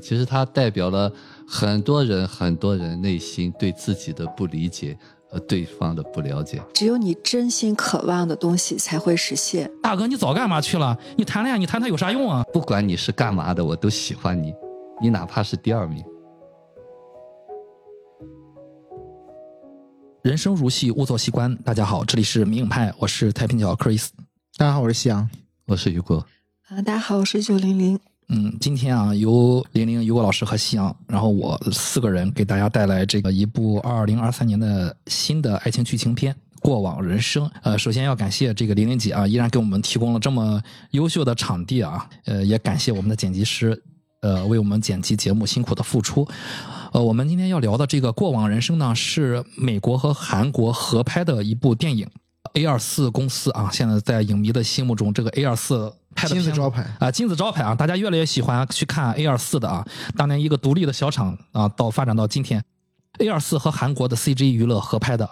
其实它代表了很多人很多人内心对自己的不理解和对方的不了解。只有你真心渴望的东西才会实现。大哥，你早干嘛去了？你谈恋爱，你谈它有啥用啊？不管你是干嘛的，我都喜欢你，你哪怕是第二名。人生如戏，勿做戏官。大家好，这里是明影派，我是太平角 Chris。大家好，我是夕阳。我是雨果。啊，大家好，我是九零零。嗯，今天啊，由零零、雨果老师和夕阳，然后我四个人给大家带来这个一部二零二三年的新的爱情剧情片《过往人生》。呃，首先要感谢这个玲玲姐啊，依然给我们提供了这么优秀的场地啊。呃，也感谢我们的剪辑师，呃，为我们剪辑节目辛苦的付出。呃，我们今天要聊的这个《过往人生》呢，是美国和韩国合拍的一部电影。A 二四公司啊，现在在影迷的心目中，这个 A 二四拍的金字招牌啊，金字招牌啊，大家越来越喜欢去看 A 二四的啊。当年一个独立的小厂啊，到发展到今天，A 二四和韩国的 CG 娱乐合拍的，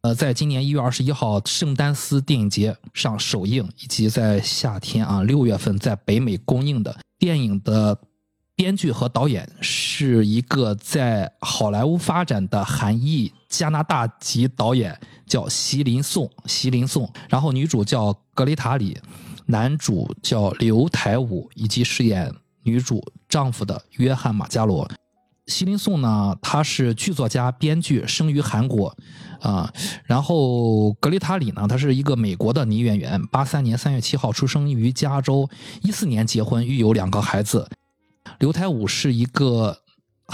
呃，在今年一月二十一号圣丹斯电影节上首映，以及在夏天啊六月份在北美公映的电影的。编剧和导演是一个在好莱坞发展的韩裔加拿大籍导演，叫席林颂。席林颂，然后女主叫格雷塔里，男主叫刘台武，以及饰演女主丈夫的约翰马加罗。席琳颂呢，他是剧作家、编剧，生于韩国，啊，然后格雷塔里呢，她是一个美国的女演员，八三年三月七号出生于加州，一四年结婚，育有两个孩子。刘台武是一个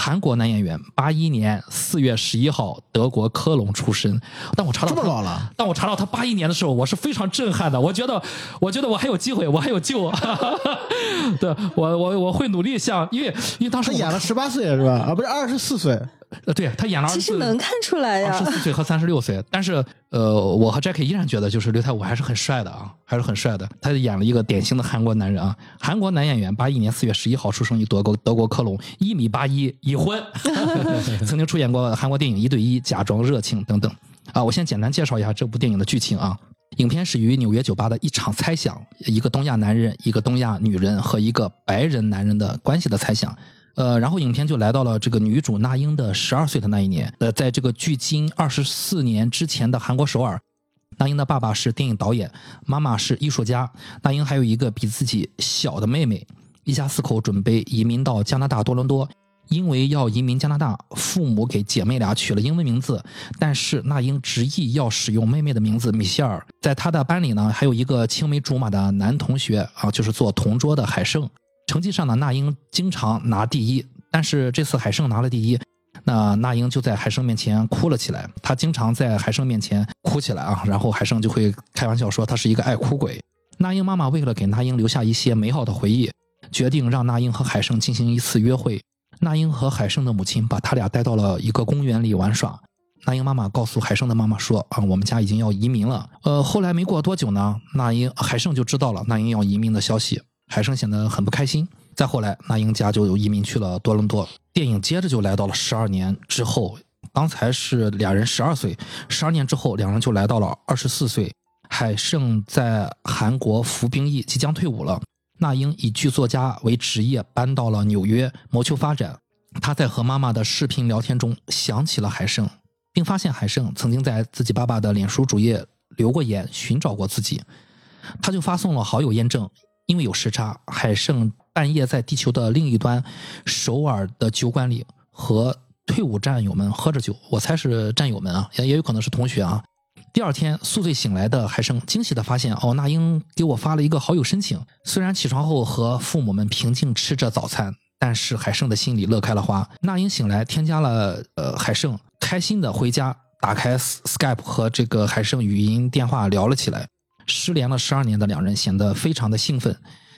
韩国男演员，八一年四月十一号德国科隆出生。但我查到这么老了，但我查到他八一年的时候，我是非常震撼的。我觉得，我觉得我还有机会，我还有救。对我，我我会努力向，因为因为当时他演了十八岁是吧？啊，不是二十四岁。呃，对他演了，其实能看出来呀，二十四岁和三十六岁。但是，呃，我和 Jackie 依然觉得，就是刘泰武还是很帅的啊，还是很帅的。他演了一个典型的韩国男人啊，韩国男演员，八一年四月十一号出生于德国德国科隆，一米八一，已婚，曾经出演过韩国电影《一对一》《假装热情》等等。啊，我先简单介绍一下这部电影的剧情啊。影片始于纽约酒吧的一场猜想，一个东亚男人、一个东亚女人和一个白人男人的关系的猜想。呃，然后影片就来到了这个女主那英的十二岁的那一年。呃，在这个距今二十四年之前的韩国首尔，那英的爸爸是电影导演，妈妈是艺术家。那英还有一个比自己小的妹妹，一家四口准备移民到加拿大多伦多。因为要移民加拿大，父母给姐妹俩取了英文名字，但是那英执意要使用妹妹的名字米歇尔。在她的班里呢，还有一个青梅竹马的男同学啊，就是做同桌的海胜。成绩上呢，那英经常拿第一，但是这次海胜拿了第一，那那英就在海胜面前哭了起来。她经常在海胜面前哭起来啊，然后海胜就会开玩笑说他是一个爱哭鬼。那英妈妈为了给那英留下一些美好的回忆，决定让那英和海胜进行一次约会。那英和海胜的母亲把他俩带到了一个公园里玩耍。那英妈妈告诉海胜的妈妈说：“啊，我们家已经要移民了。”呃，后来没过多久呢，那英海胜就知道了那英要移民的消息。海生显得很不开心。再后来，那英家就移民去了多伦多。电影接着就来到了十二年之后，刚才是俩人十二岁，十二年之后，两人就来到了二十四岁。海胜在韩国服兵役，即将退伍了。那英以剧作家为职业，搬到了纽约谋求发展。他在和妈妈的视频聊天中想起了海胜，并发现海胜曾经在自己爸爸的脸书主页留过言，寻找过自己。他就发送了好友验证。因为有时差，海胜半夜在地球的另一端，首尔的酒馆里和退伍战友们喝着酒。我猜是战友们啊，也也有可能是同学啊。第二天宿醉醒来的海胜惊喜的发现，哦，那英给我发了一个好友申请。虽然起床后和父母们平静吃着早餐，但是海胜的心里乐开了花。那英醒来添加了呃海胜，开心的回家打开 Skype 和这个海胜语音电话聊了起来。失联了十二年的两人显得非常的兴奋，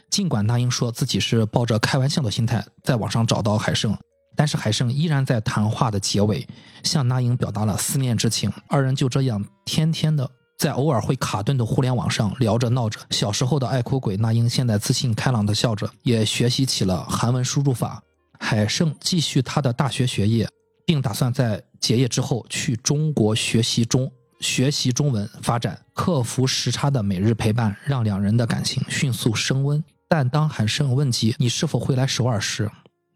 尽管那英说自己是抱着开玩笑的心态在网上找到海胜，但是海胜依然在谈话的结尾向那英表达了思念之情。二人就这样天天的在偶尔会卡顿的互联网上聊着闹着。小时候的爱哭鬼那英现在自信开朗的笑着，也学习起了韩文输入法。海胜继续他的大学学业，并打算在结业之后去中国学习中。学习中文，发展克服时差的每日陪伴，让两人的感情迅速升温。但当海胜问及你是否会来首尔时，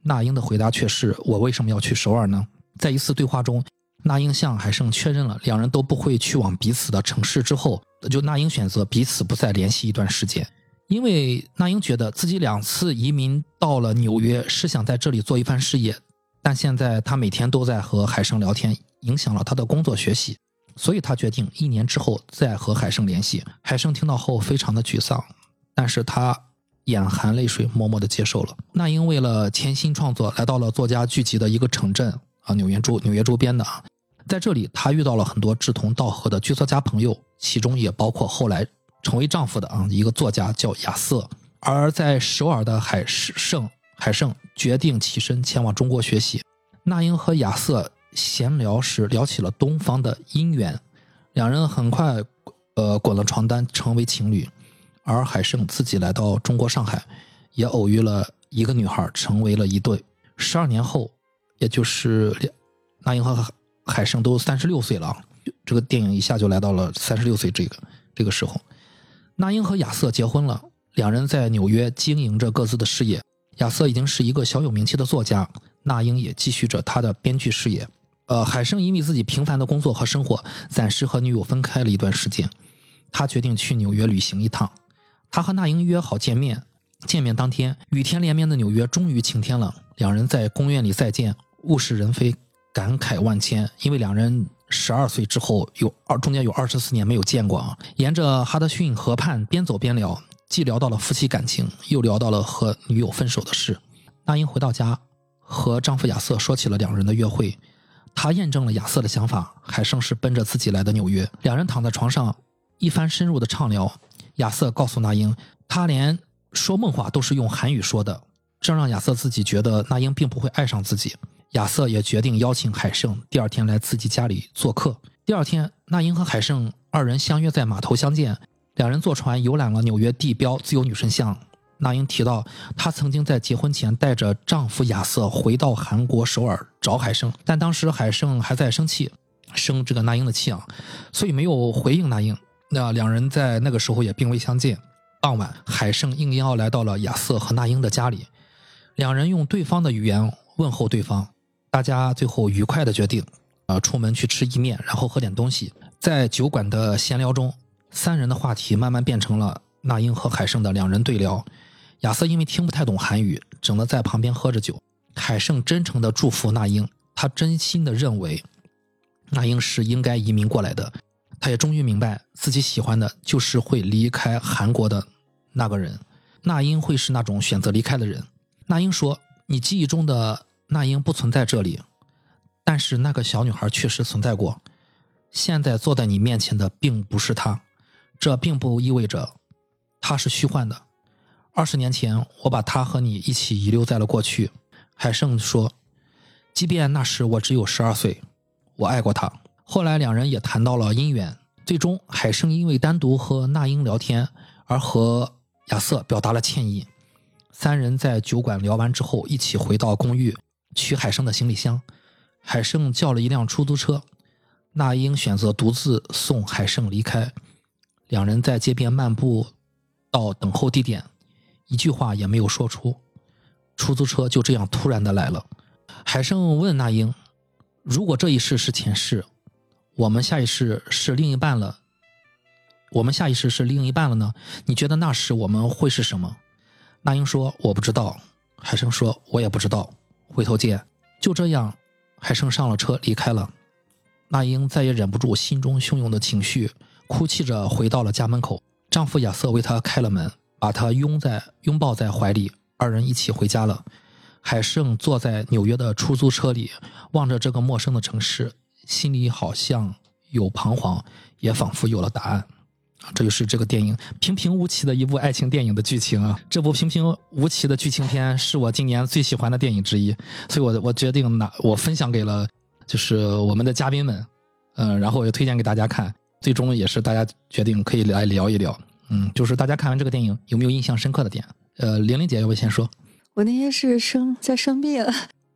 那英的回答却是：“我为什么要去首尔呢？”在一次对话中，那英向海胜确认了两人都不会去往彼此的城市之后，就那英选择彼此不再联系一段时间，因为那英觉得自己两次移民到了纽约是想在这里做一番事业，但现在他每天都在和海胜聊天，影响了他的工作学习，所以他决定一年之后再和海胜联系。海胜听到后非常的沮丧，但是他眼含泪水，默默的接受了。那英为了潜心创作，来到了作家聚集的一个城镇啊，纽约周纽约周边的啊，在这里他遇到了很多志同道合的剧作家朋友，其中也包括后来成为丈夫的啊一个作家叫亚瑟。而在首尔的海胜海胜决定起身前往中国学习。那英和亚瑟闲聊时聊起了东方的姻缘，两人很快呃滚了床单，成为情侣。而海胜自己来到中国上海，也偶遇了一个女孩，成为了一对。十二年后，也就是那英和海胜都三十六岁了，这个电影一下就来到了三十六岁这个这个时候。那英和亚瑟结婚了，两人在纽约经营着各自的事业。亚瑟已经是一个小有名气的作家，那英也继续着他的编剧事业。呃，海生因为自己平凡的工作和生活，暂时和女友分开了一段时间。他决定去纽约旅行一趟。他和那英约好见面。见面当天，雨天连绵的纽约终于晴天了。两人在公园里再见，物是人非，感慨万千。因为两人十二岁之后有二中间有二十四年没有见过啊。沿着哈德逊河畔边走边聊，既聊到了夫妻感情，又聊到了和女友分手的事。那英回到家，和丈夫亚瑟说起了两人的约会。他验证了亚瑟的想法，海胜是奔着自己来的纽约。两人躺在床上，一番深入的畅聊。亚瑟告诉那英，他连说梦话都是用韩语说的，这让亚瑟自己觉得那英并不会爱上自己。亚瑟也决定邀请海胜第二天来自己家里做客。第二天，那英和海胜二人相约在码头相见，两人坐船游览了纽约地标自由女神像。那英提到，她曾经在结婚前带着丈夫亚瑟回到韩国首尔找海胜，但当时海胜还在生气，生这个那英的气啊，所以没有回应那英。那两人在那个时候也并未相见。傍晚，海胜应邀来到了亚瑟和那英的家里，两人用对方的语言问候对方。大家最后愉快的决定，呃，出门去吃意面，然后喝点东西。在酒馆的闲聊中，三人的话题慢慢变成了那英和海胜的两人对聊。亚瑟因为听不太懂韩语，只能在旁边喝着酒。海盛真诚的祝福那英，他真心的认为那英是应该移民过来的。他也终于明白，自己喜欢的就是会离开韩国的那个人。那英会是那种选择离开的人。那英说：“你记忆中的那英不存在这里，但是那个小女孩确实存在过。现在坐在你面前的并不是她，这并不意味着她是虚幻的。二十年前，我把他和你一起遗留在了过去。”海胜说：“即便那时我只有十二岁，我爱过他。”后来两人也谈到了姻缘，最终海胜因为单独和那英聊天而和亚瑟表达了歉意。三人在酒馆聊完之后，一起回到公寓取海胜的行李箱。海胜叫了一辆出租车，那英选择独自送海胜离开。两人在街边漫步到等候地点，一句话也没有说出，出租车就这样突然的来了。海胜问那英：“如果这一世是前世？”我们下一世是另一半了，我们下一世是另一半了呢？你觉得那时我们会是什么？那英说：“我不知道。”海生说：“我也不知道。”回头见。就这样，海生上了车离开了。那英再也忍不住心中汹涌的情绪，哭泣着回到了家门口。丈夫亚瑟为她开了门，把她拥在拥抱在怀里，二人一起回家了。海胜坐在纽约的出租车里，望着这个陌生的城市。心里好像有彷徨，也仿佛有了答案。这就是这个电影平平无奇的一部爱情电影的剧情啊！这部平平无奇的剧情片是我今年最喜欢的电影之一，所以我我决定拿我分享给了就是我们的嘉宾们，嗯，然后也推荐给大家看。最终也是大家决定可以来聊一聊，嗯，就是大家看完这个电影有没有印象深刻的点？呃，玲玲姐要不先说？我那天是生在生病。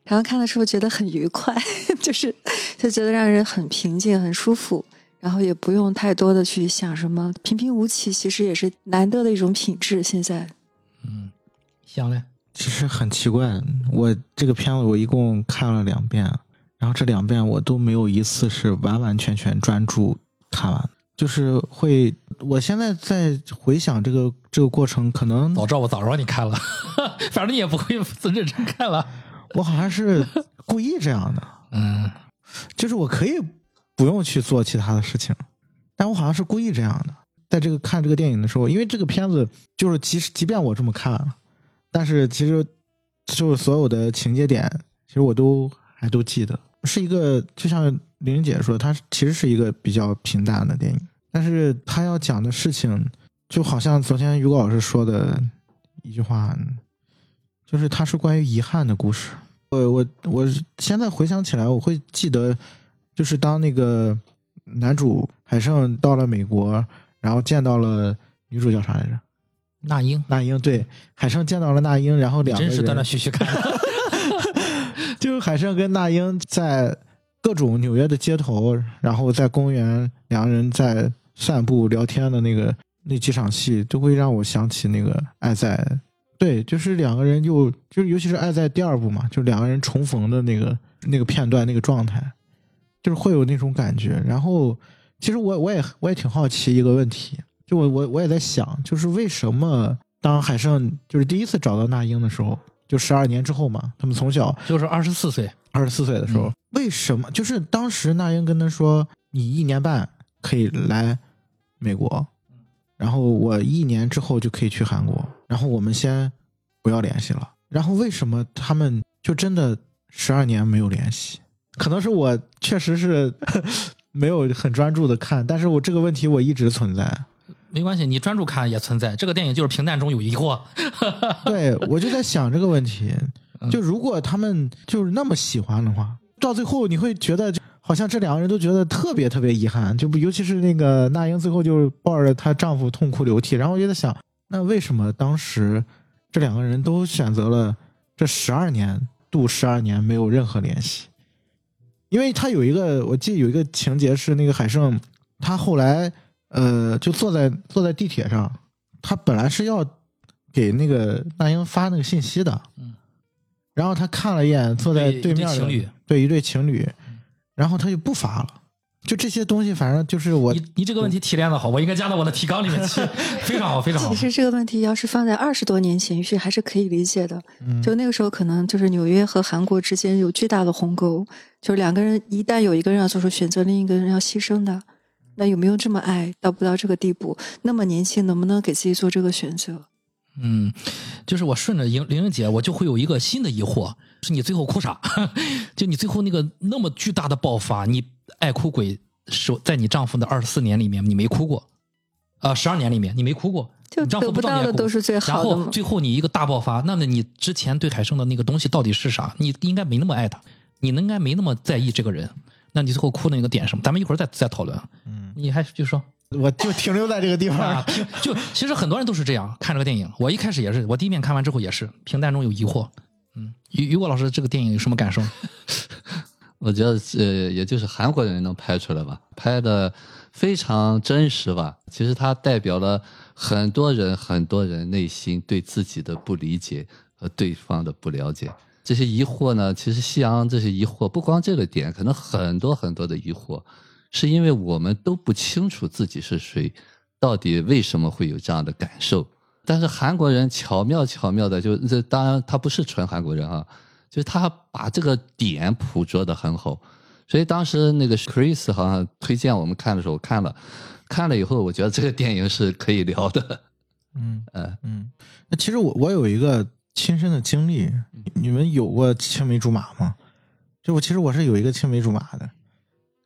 然后看的时候觉得很愉快，就是就觉得让人很平静、很舒服，然后也不用太多的去想什么，平平无奇，其实也是难得的一种品质。现在，嗯，行嘞，其实很奇怪，我这个片子我一共看了两遍，然后这两遍我都没有一次是完完全全专注看完，就是会，我现在在回想这个这个过程，可能早知道我早让你看了，反正你也不会认真看了。我好像是故意这样的，嗯，就是我可以不用去做其他的事情，但我好像是故意这样的。在这个看这个电影的时候，因为这个片子就是即使即便我这么看，但是其实就是所有的情节点，其实我都还都记得，是一个就像玲玲姐说，它其实是一个比较平淡的电影，但是他要讲的事情，就好像昨天于果老师说的一句话，就是它是关于遗憾的故事。我我我现在回想起来，我会记得，就是当那个男主海胜到了美国。然后见到了女主叫啥来着？那英。那英对，海胜见到了那英，然后两个人真是断断续续看。就是海胜跟那英在各种纽约的街头，然后在公园，两个人在散步聊天的那个那几场戏，都会让我想起那个《爱在》。对，就是两个人又就尤其是《爱在》第二部嘛，就两个人重逢的那个那个片段那个状态，就是会有那种感觉，然后。其实我我也我也挺好奇一个问题，就我我我也在想，就是为什么当海胜就是第一次找到那英的时候，就十二年之后嘛，他们从小就是二十四岁，二十四岁的时候，为什么就是当时那英跟他说，你一年半可以来美国，然后我一年之后就可以去韩国，然后我们先不要联系了，然后为什么他们就真的十二年没有联系？可能是我确实是。没有很专注的看，但是我这个问题我一直存在。没关系，你专注看也存在。这个电影就是平淡中有疑惑。对，我就在想这个问题，就如果他们就是那么喜欢的话，到最后你会觉得好像这两个人都觉得特别特别遗憾，就不尤其是那个那英最后就抱着她丈夫痛哭流涕，然后我就在想，那为什么当时这两个人都选择了这十二年度十二年没有任何联系？因为他有一个，我记得有一个情节是那个海胜，他后来呃就坐在坐在地铁上，他本来是要给那个那英发那个信息的，嗯，然后他看了一眼坐在对面的对一对情侣，然后他就不发了。就这些东西，反正就是我你你这个问题提炼的好，我应该加到我的提纲里面去，非常好，非常好。其实这个问题要是放在二十多年前，也许还是可以理解的。就那个时候，可能就是纽约和韩国之间有巨大的鸿沟，就是两个人一旦有一个人要做出选择，另一个人要牺牲的，那有没有这么爱到不到这个地步？那么年轻，能不能给自己做这个选择？嗯，就是我顺着玲玲玲姐，我就会有一个新的疑惑：是你最后哭啥？就你最后那个那么巨大的爆发，你。爱哭鬼是在你丈夫的二十四年里面，你没哭过，啊，十二年里面你没哭过，就得不到的都是最好的。然后最后你一个大爆发，那么你之前对海生的那个东西到底是啥？你应该没那么爱他，你应该没那么在意这个人。那你最后哭的那个点什么？咱们一会儿再再讨论。嗯，你还就说，我就停留在这个地方。就其实很多人都是这样看这个电影。我一开始也是，我第一遍看完之后也是平淡中有疑惑。于于果老师这个电影有什么感受？我觉得呃，也就是韩国人能拍出来吧，拍的非常真实吧。其实它代表了很多人很多人内心对自己的不理解和对方的不了解。这些疑惑呢，其实夕阳这些疑惑不光这个点，可能很多很多的疑惑，是因为我们都不清楚自己是谁，到底为什么会有这样的感受。但是韩国人巧妙巧妙的，就这当然他不是纯韩国人啊。就是他把这个点捕捉的很好，所以当时那个 Chris 好像推荐我们看的时候看了，看了以后，我觉得这个电影是可以聊的。嗯 嗯嗯。那其实我我有一个亲身的经历，你们有过青梅竹马吗？就我其实我是有一个青梅竹马的，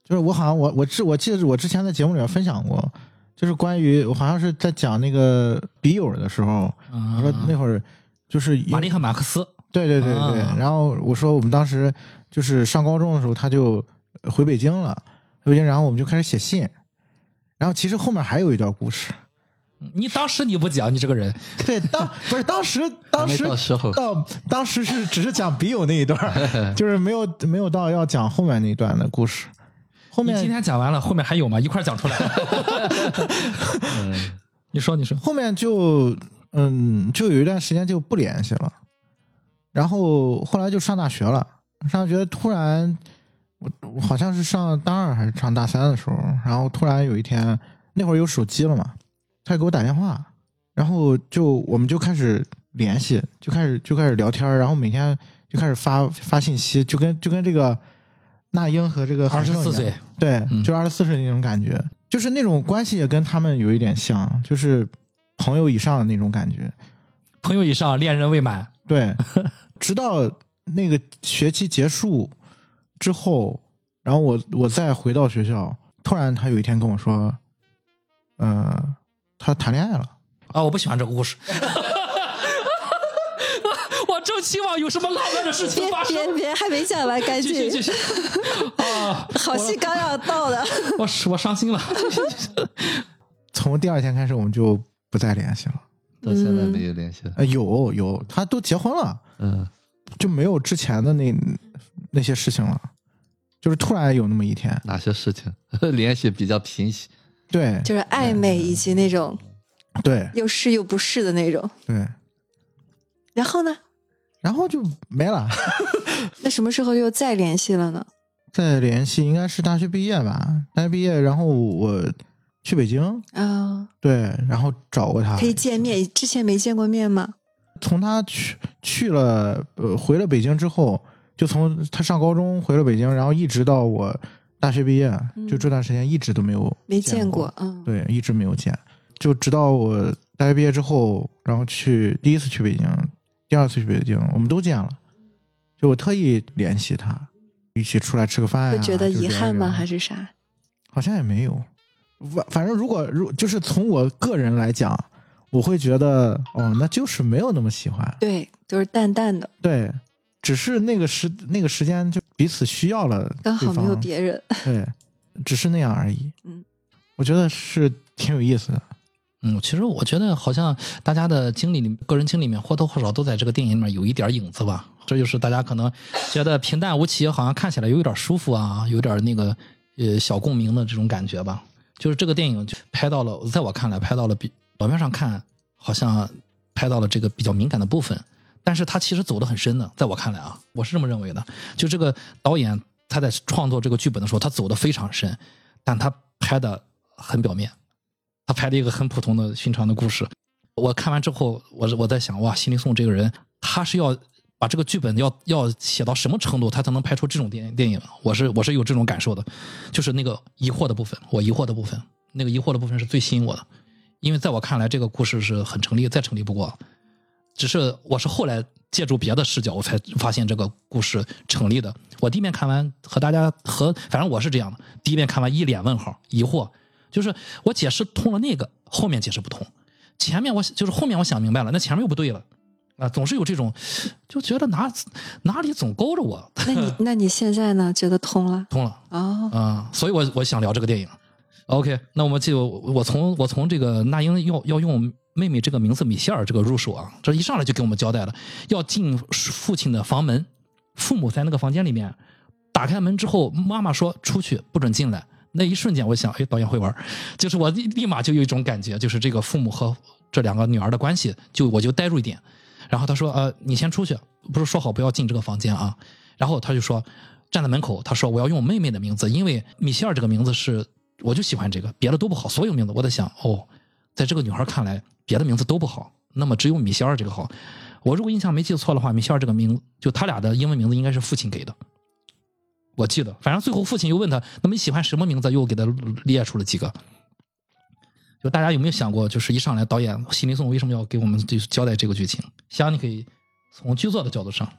就是我好像我我之我记得我之前在节目里面分享过，就是关于我好像是在讲那个笔友的时候，我说那会儿就是马丽和马克思。对对对对，然后我说我们当时就是上高中的时候，他就回北京了，回北京，然后我们就开始写信，然后其实后面还有一段故事。你当时你不讲，你这个人。对，当不是当时当时 到当时是只是讲笔友那一段，就是没有没有到要讲后面那一段的故事。后面今天讲完了，后面还有吗？一块讲出来。你说你说，后面就嗯，就有一段时间就不联系了。然后后来就上大学了，上大学突然我我好像是上大二还是上大三的时候，然后突然有一天那会儿有手机了嘛，他给我打电话，然后就我们就开始联系，就开始就开始聊天儿，然后每天就开始发发信息，就跟就跟这个那英和这个二十四岁，对，嗯就二十四岁那种感觉，就是那种关系也跟他们有一点像，就是朋友以上的那种感觉。朋友以上，恋人未满。对，直到那个学期结束之后，然后我我再回到学校，突然他有一天跟我说，呃，他谈恋爱了。啊，我不喜欢这个故事。我正期望有什么浪漫的事情发生。别别，还没讲完，赶紧 继续继，续。啊，好戏刚要到的。我我伤心了。从第二天开始，我们就不再联系了。到现在没有联系了。呃，有有，他都结婚了，嗯，就没有之前的那那些事情了。就是突然有那么一天，哪些事情联系比较平息？对就是暧昧以及那种对又是又不是的那种。对，然后呢？然后就没了。那什么时候又再联系了呢？再联系应该是大学毕业吧，大学毕业，然后我去北京，啊、对，然后找过他。可，以见面，之前没见过面吗？从他去去了呃回了北京之后，就从他上高中回了北京，然后一直到我大学毕业，嗯。就这段时间一直都没有没见见过，嗯，对，一直没有见，就直到我大学毕业之后，然后去第一次去北京，第二次去北京，我们都见了，就我特意联系他，一起出来吃个饭、啊，会觉得遗憾吗？还是啥？好像也没有，反反正如果如就是从我个人来讲，我会觉得哦，那就是没有那么喜欢，对，就是淡淡的，对，只是那个时那个时间就彼此需要了刚好没有别人。对，只是那样而已。嗯，我觉得是挺有意思的。嗯，其实我觉得好像大家的经历里，个人经历里面或多或少都在这个电影里面有一点影子吧。这就是大家可能觉得平淡无奇，好像看起来有点舒服啊，有点那个呃小共鸣的这种感觉吧。就是这个电影就拍到了，在我看来拍到了比表面上看好像拍到了这个比较敏感的部分，但是他其实走得很深的，在我看来啊，我是这么认为的。就这个导演他在创作这个剧本的时候，他走得非常深，但他拍的很表面。他拍了一个很普通的寻常的故事。我看完之后，我我在想，哇，辛立颂这个人，他是要把这个剧本要要写到什么程度，他才能拍出这种电电影？我是我是有这种感受的，就是那个疑惑的部分，我疑惑的部分，那个疑惑的部分是最吸引我的，因为在我看来，这个故事是很成立，再成立不过。只是我是后来借助别的视角，我才发现这个故事成立的。我第一遍看完和大家和反正我是这样的，第一遍看完一脸问号，疑惑，就是我解释通了那个，后面解释不通，前面我就是后面我想明白了，那前面又不对了，啊，总是有这种，就觉得哪哪里总勾着我，那你 那你现在呢？觉得通了？通了哦，啊、所以我我想聊这个电影。OK，那我们就我从我从这个那英要要用妹妹这个名字米歇尔这个入手啊，这一上来就给我们交代了，要进父亲的房门，父母在那个房间里面，打开门之后，妈妈说出去不准进来。那一瞬间，我想，哎，导演会玩，就是我立马就有一种感觉，就是这个父母和这两个女儿的关系，就我就呆住一点。然后他说，呃，你先出去，不是说好不要进这个房间啊？然后他就说，站在门口，他说我要用妹妹的名字，因为米歇尔这个名字是，我就喜欢这个，别的都不好，所有名字我在想，哦，在这个女孩看来，别的名字都不好，那么只有米歇尔这个好。我如果印象没记错的话，米歇尔这个名就他俩的英文名字应该是父亲给的，我记得。反正最后父亲又问他，那么你喜欢什么名字？又给他列出了几个。就大家有没有想过，就是一上来导演辛立颂为什么要给我们就交代这个剧情？想你可以从剧作的角度上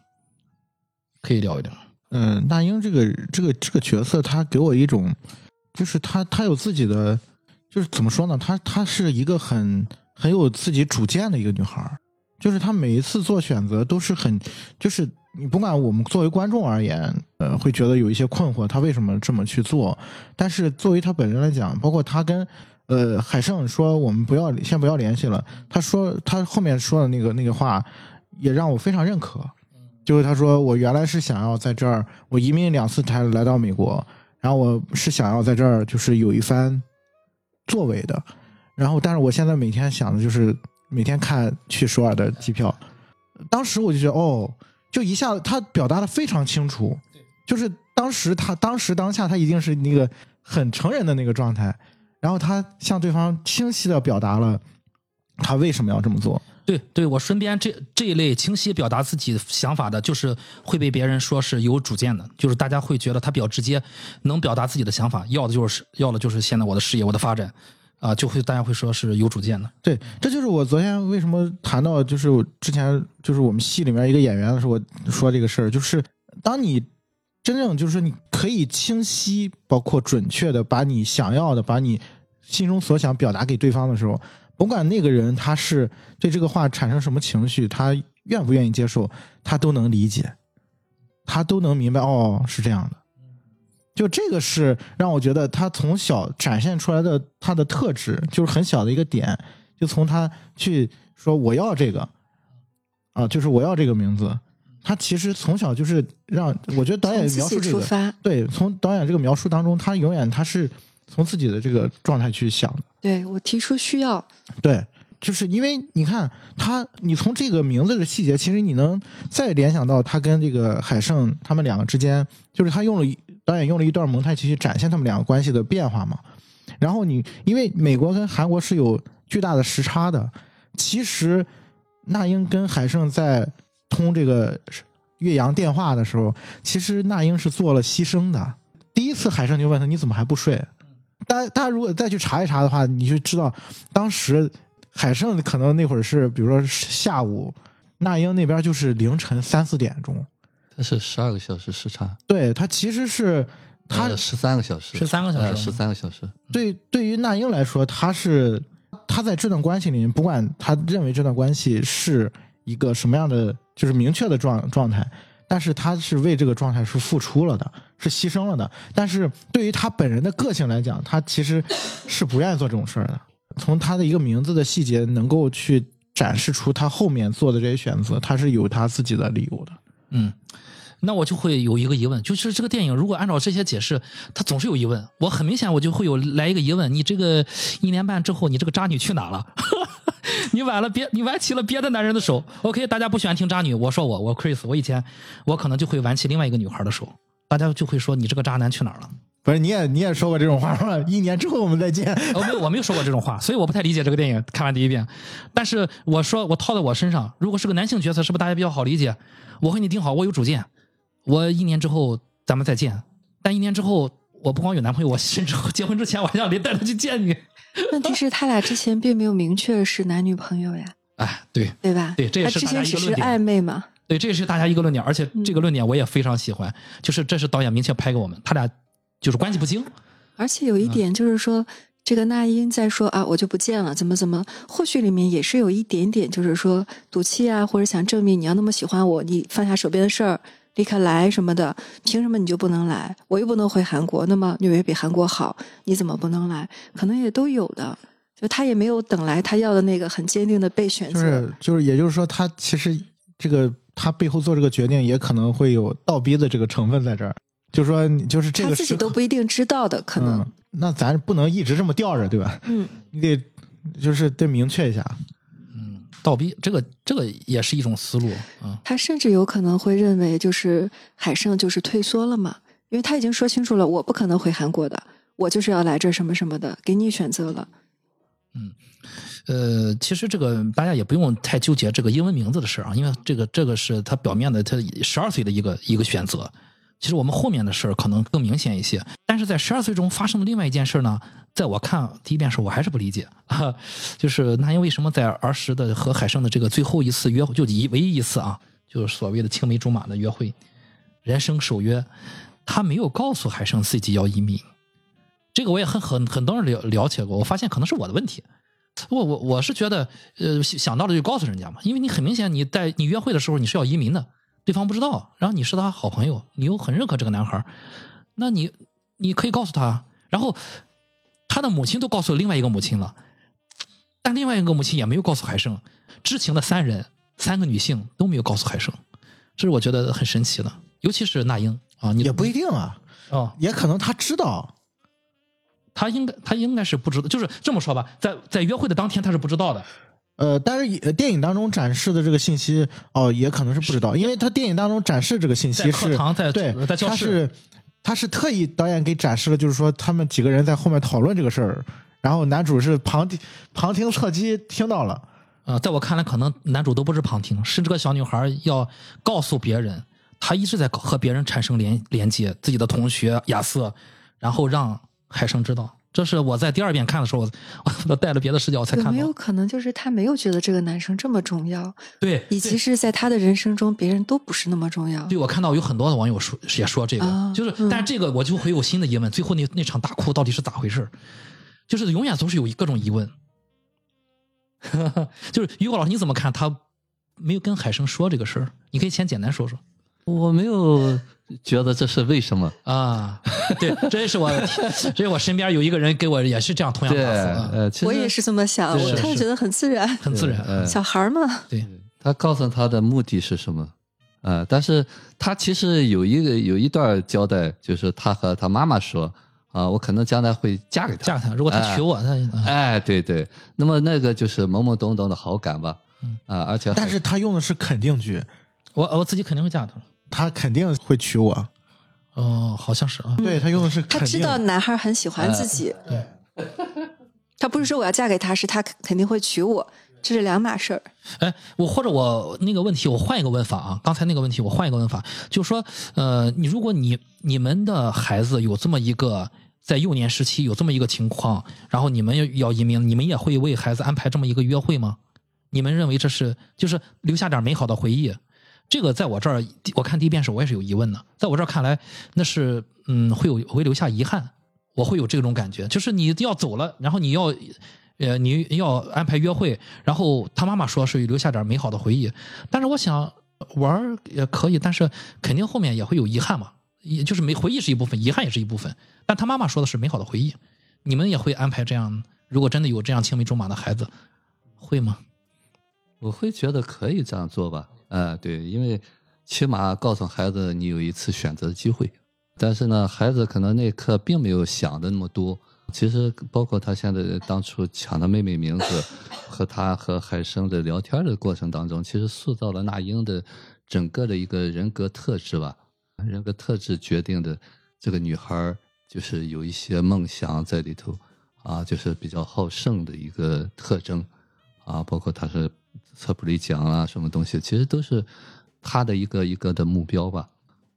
可以聊一聊。嗯，那英这个这个这个角色，他给我一种，就是他他有自己的，就是怎么说呢？他他是一个很很有自己主见的一个女孩儿，就是他每一次做选择都是很，就是你不管我们作为观众而言，呃，会觉得有一些困惑，他为什么这么去做？但是作为他本人来讲，包括他跟呃海胜说我们不要先不要联系了，他说他后面说的那个那个话，也让我非常认可。就是他说，我原来是想要在这儿，我移民两次才来到美国，然后我是想要在这儿就是有一番作为的，然后但是我现在每天想的就是每天看去首尔的机票，当时我就觉得哦，就一下他表达的非常清楚，就是当时他当时当下他一定是那个很成人的那个状态，然后他向对方清晰的表达了他为什么要这么做。对对，我身边这这一类清晰表达自己想法的，就是会被别人说是有主见的，就是大家会觉得他比较直接，能表达自己的想法，要的就是要的就是现在我的事业，我的发展，啊、就会大家会说是有主见的。对，这就是我昨天为什么谈到，就是之前就是我们戏里面一个演员的时候，我说这个事儿，就是当你真正就是说你可以清晰、包括准确的把你想要的、把你心中所想表达给对方的时候，甭管那个人他是对这个话产生什么情绪，他愿不愿意接受，他都能理解，他都能明白，哦，是这样的。就这个是让我觉得他从小展现出来的他的特质，就是很小的一个点，就从他去说我要这个，啊，就是我要这个名字，他其实从小就是让我觉得导演描述这个，出发，对，从导演这个描述当中，他永远他是从自己的这个状态去想的，对我提出需要，对，就是因为你看他，你从这个名字的细节，其实你能再联想到他跟这个海胜他们两个之间，就是他用了一导演用了一段蒙太奇去展现他们两个关系的变化嘛。然后你因为美国跟韩国是有巨大的时差的，其实那英跟海胜在通这个岳阳电话的时候，其实那英是做了牺牲的。第一次海胜就问他你怎么还不睡？大家大家如果再去查一查的话，你就知道当时海胜可能那会儿是比如说下午，那英那边就是凌晨三四点钟。它是十二个小时时差，对他其实是他十三个小时，十三个小时十三个小时。对对于那英来说，他是他在这段关系里面，不管他认为这段关系是一个什么样的，就是明确的状状态，但是他是为这个状态是付出了的，是牺牲了的。但是对于他本人的个性来讲，他其实是不愿意做这种事儿的。从他的一个名字的细节，能够去展示出他后面做的这些选择，他是有他自己的理由的。嗯，那我就会有一个疑问，就是这个电影如果按照这些解释，它总是有疑问。我很明显我就会有来一个疑问：你这个一年半之后，你这个渣女去哪了？你挽了别，你挽起了别的男人的手。OK，大家不喜欢听渣女，我说我我 Chris，我以前我可能就会挽起另外一个女孩的手，大家就会说你这个渣男去哪儿了？不是你也你也说过这种话吗？一年之后我们再见。我没有我没有说过这种话，所以我不太理解这个电影。看完第一遍，但是我说我套在我身上，如果是个男性角色，是不是大家比较好理解？我和你定好，我有主见，我一年之后咱们再见。但一年之后，我不光有男朋友，我甚至结婚之前我还想连带他去见你。问题是他俩之前并没有明确是男女朋友呀，哎，对对吧？对这也是他之前只是大家一个论点暧昧嘛。对，这也是大家一个论点，而且这个论点我也非常喜欢，就是这是导演明确拍给我们，他俩就是关系不清。而且有一点就是说，这个那英在说啊，我就不见了，怎么怎么，或许里面也是有一点点，就是说赌气啊，或者想证明你要那么喜欢我，你放下手边的事儿，立刻来什么的，凭什么你就不能来？我又不能回韩国，那么纽约比韩国好，你怎么不能来？可能也都有的，就他也没有等来他要的那个很坚定的被选择。就是就是，也就是说，他其实这个他背后做这个决定，也可能会有倒逼的这个成分在这儿。就是说，你就是这他自己都不一定知道的，可能嗯，那咱不能一直这么吊着，对吧？嗯你得就是得明确一下。嗯，倒逼这个这个也是一种思路啊。他甚至有可能会认为，就是海胜就是退缩了嘛，因为他已经说清楚了，我不可能回韩国的，我就是要来这什么什么的，给你选择了。嗯呃，其实这个大家也不用太纠结这个英文名字的事儿啊，因为这个这个是他表面的他十二岁的一个一个选择。其实我们后面的事儿可能更明显一些，但是在十二岁中发生的另外一件事呢，在我看第一遍时候我还是不理解，啊、就是那英为什么在儿时的和海胜的这个最后一次约会，就一唯一一次啊，就是所谓的青梅竹马的约会，人生首约，他没有告诉海胜自己要移民，这个我也很很很多人了了解过，我发现可能是我的问题。我我我是觉得，呃，想到了就告诉人家嘛，因为你很明显你在你约会的时候你是要移民的，对方不知道，然后你是他好朋友，你又很认可这个男孩儿，那你你可以告诉他，然后他的母亲都告诉了另外一个母亲了，但另外一个母亲也没有告诉海胜，知情的三人，三个女性都没有告诉海胜，这是我觉得很神奇的，尤其是那英啊，你也不一定啊，哦，也可能他知道。他应该他应该是不知道，就是这么说吧，在在约会的当天他是不知道的，呃，但是也电影当中展示的这个信息，哦，也可能是不知道，因为他电影当中展示这个信息是，对，在教室他是他是特意导演给展示了，就是说他们几个人在后面讨论这个事儿，然后男主是旁听旁听侧击听到了，呃，在我看来，可能男主都不是旁听，是这个小女孩要告诉别人，她一直在和别人产生连连接，自己的同学亚瑟，然后让海生知道。这是我在第二遍看的时候，我 我都带了别的视角才看到有没有。可能就是他没有觉得这个男生这么重要，对，以及是在他的人生中，别人都不是那么重要。对我看到有很多的网友说也说这个，啊就是，嗯但是这个我就会有新的疑问，最后那那场大哭到底是咋回事？就是永远总是有各种疑问。就是于果老师你怎么看？他没有跟海生说这个事儿，你可以先简单说说。我没有觉得这是为什么。啊，对，这也是我，这是我身边有一个人给我也是这样同样对，答复啊，呃，其实我也是这么想，是我看着是觉得很自然，很自然。呃，小孩儿嘛，对，他告诉他的目的是什么？呃，但是他其实有一个有一段交代，就是他和他妈妈说啊，我可能将来会嫁给他，嫁给他，如果他娶我，他啊哎，对对，那么那个就是懵懵懂懂的好感吧，啊，而且但是他用的是肯定句，我我自己肯定会嫁他。他肯定会娶我，哦，好像是啊，对他用的是他肯定，知道男孩很喜欢自己，对。他不是说我要嫁给他，是他肯肯定会娶我，这是两码事儿。哎，我或者我那个问题，我换一个问法啊。刚才那个问题，我换一个问法，就是说，呃，你如果你你们的孩子有这么一个在幼年时期有这么一个情况，然后你们要要移民，你们也会为孩子安排这么一个约会吗？你们认为这是就是留下点美好的回忆？这个在我这儿，我看第一遍时我也是有疑问的。在我这儿看来，那是嗯，会有会留下遗憾，我会有这种感觉，就是你要走了，然后你要呃你要安排约会，然后他妈妈说是留下点美好的回忆，但是我想玩也可以，但是肯定后面也会有遗憾嘛，也就是没回忆是一部分，遗憾也是一部分。但他妈妈说的是美好的回忆，你们也会安排这样？如果真的有这样青梅竹马的孩子，会吗？我会觉得可以这样做吧，呃，对，因为起码告诉孩子你有一次选择的机会，但是呢，孩子可能那一刻并没有想的那么多。其实包括他现在当初抢他妹妹名字，和他和海生的聊天的过程当中，其实塑造了那英的整个的一个人格特质吧。人格特质决定的这个女孩就是有一些梦想在里头啊，就是比较好胜的一个特征啊，包括她是测普利奖啊，什么东西，其实都是他的一个一个的目标吧。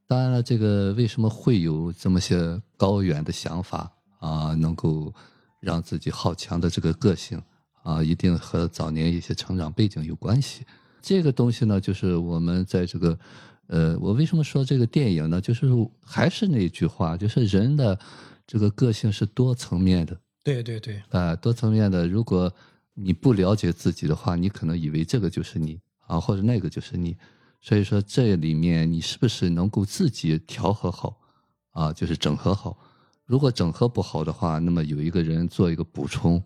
当然了，这个为什么会有这么些高远的想法啊，能够让自己好强的这个个性啊，一定和早年一些成长背景有关系。这个东西呢，就是我们在这个，呃，我为什么说这个电影呢？就是还是那句话，就是人的这个个性是多层面的。对对对，啊、多层面的。如果你不了解自己的话，你可能以为这个就是你啊，或者那个就是你。所以说，这里面你是不是能够自己调和好啊？就是整合好。如果整合不好的话，那么有一个人做一个补充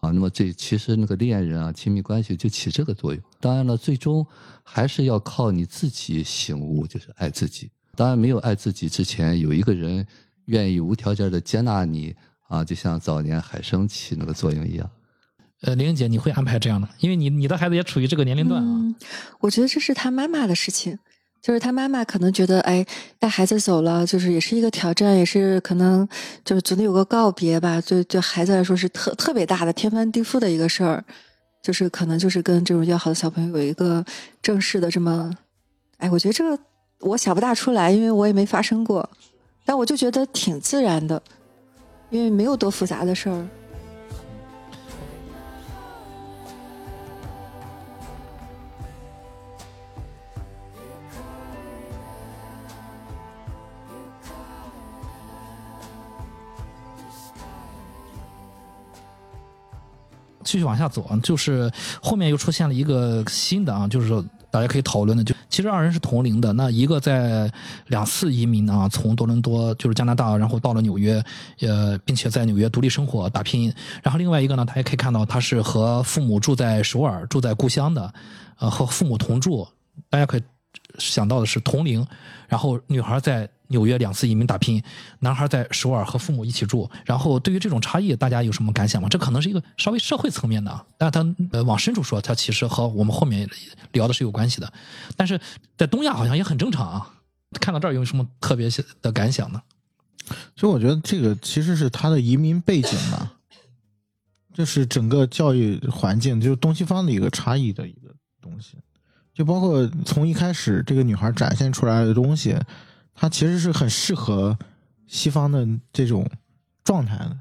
啊，那么这其实那个恋人啊，亲密关系就起这个作用。当然了，最终还是要靠你自己醒悟，就是爱自己。当然，没有爱自己之前，有一个人愿意无条件的接纳你啊，就像早年海生起那个作用一样。呃，玲姐，你会安排这样的？因为你你的孩子也处于这个年龄段啊。我觉得这是他妈妈的事情，就是他妈妈可能觉得，哎，带孩子走了，就是也是一个挑战，也是可能就是总得有个告别吧。对对孩子来说是特特别大的天翻地覆的一个事儿，就是可能就是跟这种要好的小朋友有一个正式的这么，哎，我觉得这个我想不大出来，因为我也没发生过，但我就觉得挺自然的，因为没有多复杂的事儿。继续往下走啊，就是后面又出现了一个新的啊，就是大家可以讨论的，就其实二人是同龄的，那一个在两次移民啊，从多伦多就是加拿大，然后到了纽约，呃，并且在纽约独立生活打拼。然后另外一个呢，大家可以看到他是和父母住在首尔，住在故乡的，呃，和父母同住。大家可以想到的是同龄，然后女孩在纽约两次移民打拼，男孩在首尔和父母一起住。然后对于这种差异，大家有什么感想吗？这可能是一个稍微社会层面的啊，但是他呃往深处说，他其实和我们后面聊的是有关系的。但是在东亚好像也很正常啊。看到这儿有什么特别的感想呢？所以我觉得这个其实是他的移民背景吧，就是整个教育环境，就是东西方的一个差异的一个东西。就包括从一开始这个女孩展现出来的东西，她其实是很适合西方的这种状态的。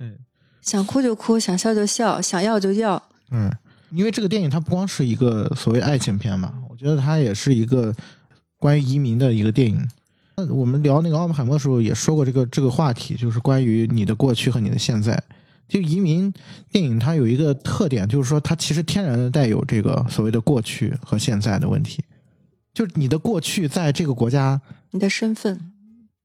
嗯，想哭就哭，想笑就笑，想要就要。嗯，因为这个电影它不光是一个所谓爱情片嘛，我觉得它也是一个关于移民的一个电影。那我们聊那个奥本海默的时候也说过这个这个话题，就是关于你的过去和你的现在。就移民电影，它有一个特点，就是说它其实天然的带有这个所谓的过去和现在的问题。就是你的过去在这个国家，你的身份，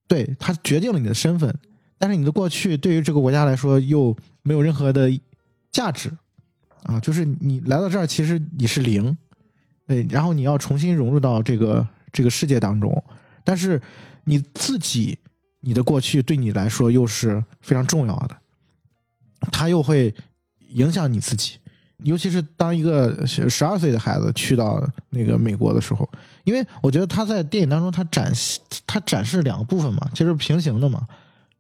对它决定了你的身份，但是你的过去对于这个国家来说又没有任何的价值啊，就是你来到这儿其实你是零，对，然后你要重新融入到这个这个世界当中，但是你自己你的过去对你来说又是非常重要的。他又会影响你自己，尤其是当一个十二岁的孩子去到那个美国的时候，因为我觉得他在电影当中他展示他展示两个部分嘛，其实平行的嘛，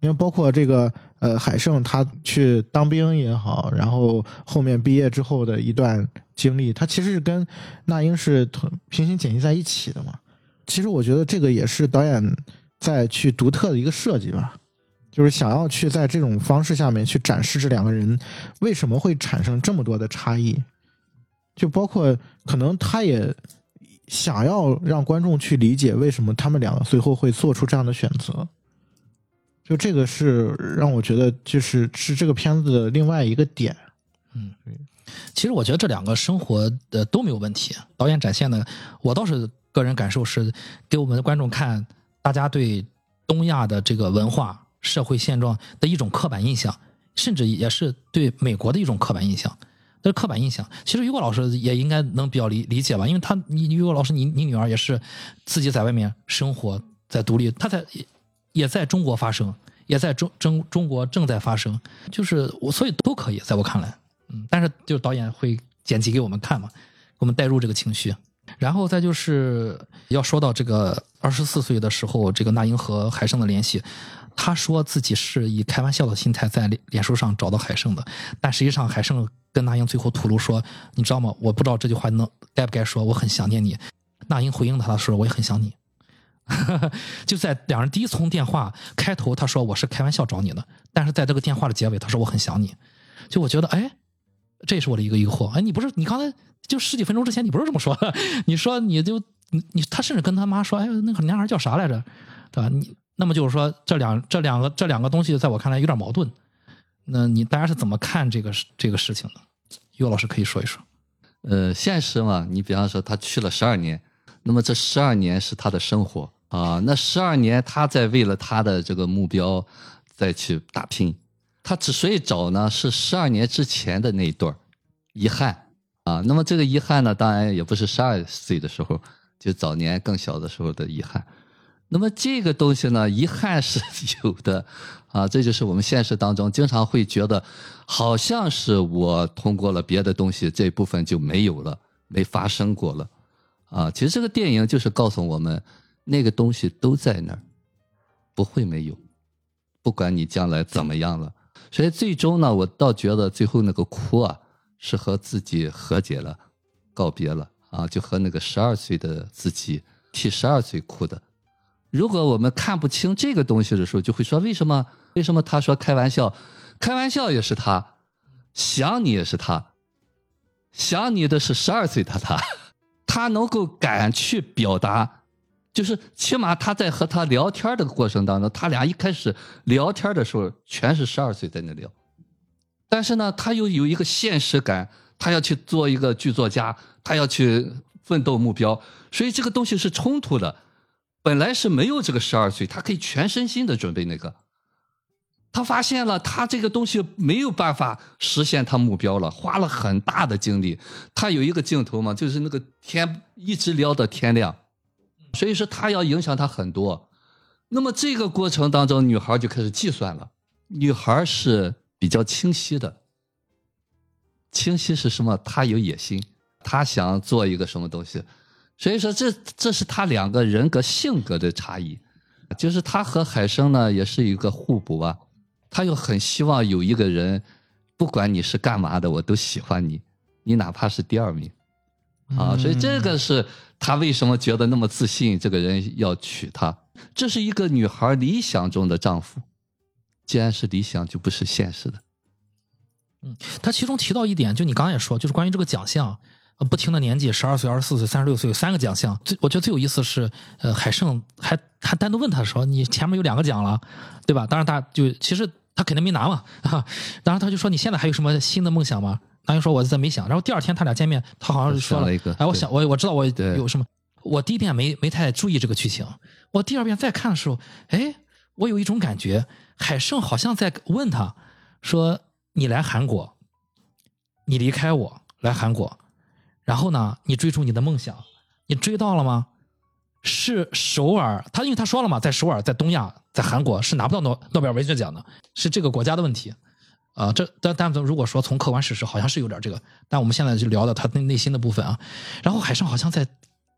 因为包括这个呃海胜他去当兵也好，然后后面毕业之后的一段经历，他其实是跟那英是同平行剪辑在一起的嘛。其实我觉得这个也是导演在去独特的一个设计吧。就是想要去在这种方式下面去展示这两个人为什么会产生这么多的差异，就包括可能他也想要让观众去理解为什么他们两个最后会做出这样的选择，就这个是让我觉得就是是这个片子的另外一个点。嗯，其实我觉得这两个生活的都没有问题。导演展现的，我倒是个人感受是给我们的观众看大家对东亚的这个文化。社会现状的一种刻板印象，甚至也是对美国的一种刻板印象。这是刻板印象。其实于果老师也应该能比较理理解吧，因为他，你于果老师，你你女儿也是自己在外面生活在独立，她在也在中国发生，也在中中中国正在发生，就是我所以都可以，在我看来，嗯，但是就是导演会剪辑给我们看嘛，给我们带入这个情绪。然后再就是要说到这个二十四岁的时候，这个那英和海生的联系。他说自己是以开玩笑的心态在脸脸书上找到海胜的，但实际上海胜跟那英最后吐露说：“你知道吗？我不知道这句话能该不该说，我很想念你。”那英回应他的时候，我也很想你。就在两人第一通电话开头，他说我是开玩笑找你的，但是在这个电话的结尾，他说我很想你。就我觉得，哎，这也是我的一个疑惑。哎，你不是你刚才就十几分钟之前你不是这么说的？你说你就你你他甚至跟他妈说：“哎，那个男孩叫啥来着？对吧？”你。那么就是说，这两这两个这两个东西，在我看来有点矛盾。那你大家是怎么看这个这个事情的？岳老师可以说一说。呃，现实嘛，你比方说他去了十二年，那么这十二年是他的生活啊，那十二年他在为了他的这个目标再去打拼。他之所以找呢，是十二年之前的那一段遗憾啊。那么这个遗憾呢，当然也不是十二岁的时候，就早年更小的时候的遗憾。那么这个东西呢，遗憾是 有的，啊，这就是我们现实当中经常会觉得，好像是我通过了别的东西，这部分就没有了，没发生过了，啊，其实这个电影就是告诉我们，那个东西都在那儿，不会没有，不管你将来怎么样了，所以最终呢，我倒觉得最后那个哭啊，是和自己和解了，告别了，啊，就和那个十二岁的自己替十二岁哭的。如果我们看不清这个东西的时候，就会说为什么？为什么他说开玩笑？开玩笑也是他，想你也是他，想你的是十二岁的他，他能够敢去表达，就是起码他在和他聊天的过程当中，他俩一开始聊天的时候全是十二岁在那聊，但是呢，他又有一个现实感，他要去做一个剧作家，他要去奋斗目标，所以这个东西是冲突的。本来是没有这个十二岁，他可以全身心的准备那个。他发现了他这个东西没有办法实现他目标了，花了很大的精力。他有一个镜头嘛，就是那个天一直聊到天亮，所以说他要影响他很多。那么这个过程当中，女孩就开始计算了。女孩是比较清晰的，清晰是什么？她有野心，她想做一个什么东西。所以说，这这是他两个人格性格的差异。就是他和海生呢，也是一个互补吧。他又很希望有一个人，不管你是干嘛的，我都喜欢你，你哪怕是第二名啊。所以这个是他为什么觉得那么自信，这个人要娶她。这是一个女孩理想中的丈夫。既然是理想，就不是现实的。嗯，他其中提到一点，就你刚刚也说，就是关于这个奖项，不停的年纪，十二岁、二十四岁、三十六岁，有三个奖项。最我觉得最有意思是，呃，海胜还还单独问他的时候：“你前面有两个奖了，对吧？”当然，他就其实他肯定没拿嘛。啊，然后他就说：“你现在还有什么新的梦想吗？”那就说：“我在没想。”然后第二天他俩见面，他好像是说了一个：“哎，我想我我知道我有什么。”我第一遍没没太注意这个剧情，我第二遍再看的时候，哎，我有一种感觉。海胜好像在问他，说：“你来韩国，你离开我来韩国，然后呢，你追逐你的梦想，你追到了吗？是首尔，他因为他说了嘛，在首尔，在东亚，在韩国是拿不到诺诺贝尔文学奖的，是这个国家的问题。啊，这但但如果说从客观事实，好像是有点这个。但我们现在就聊到他内内心的部分啊。然后海上好像在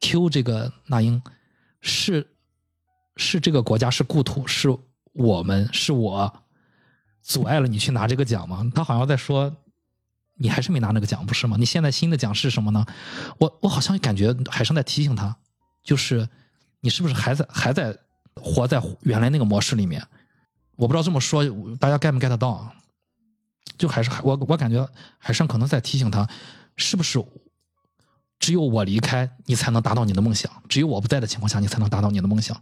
Q 这个那英，是是这个国家是故土是。”我们是我阻碍了你去拿这个奖吗？他好像在说，你还是没拿那个奖，不是吗？你现在新的奖是什么呢？我我好像感觉海生在提醒他，就是你是不是还在还在活在原来那个模式里面？我不知道这么说大家 get 没 get 到啊？就还是我我感觉海生可能在提醒他，是不是只有我离开你才能达到你的梦想？只有我不在的情况下，你才能达到你的梦想？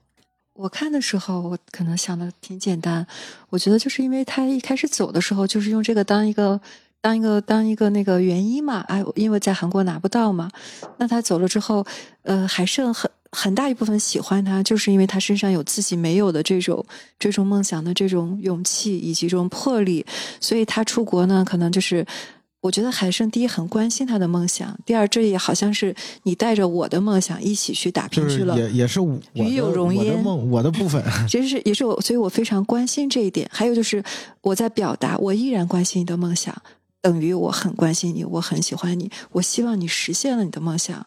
我看的时候，我可能想的挺简单。我觉得就是因为他一开始走的时候，就是用这个当一个、当一个、当一个那个原因嘛。哎，因为在韩国拿不到嘛。那他走了之后，呃，还剩很很大一部分喜欢他，就是因为他身上有自己没有的这种追逐梦想的这种勇气以及这种魄力。所以他出国呢，可能就是。我觉得海胜第一很关心他的梦想，第二这也好像是你带着我的梦想一起去打拼去了，也也是与有荣焉。梦我的部分，其实是也是我，所以我非常关心这一点。还有就是我在表达，我依然关心你的梦想，等于我很关心你，我很喜欢你，我希望你实现了你的梦想。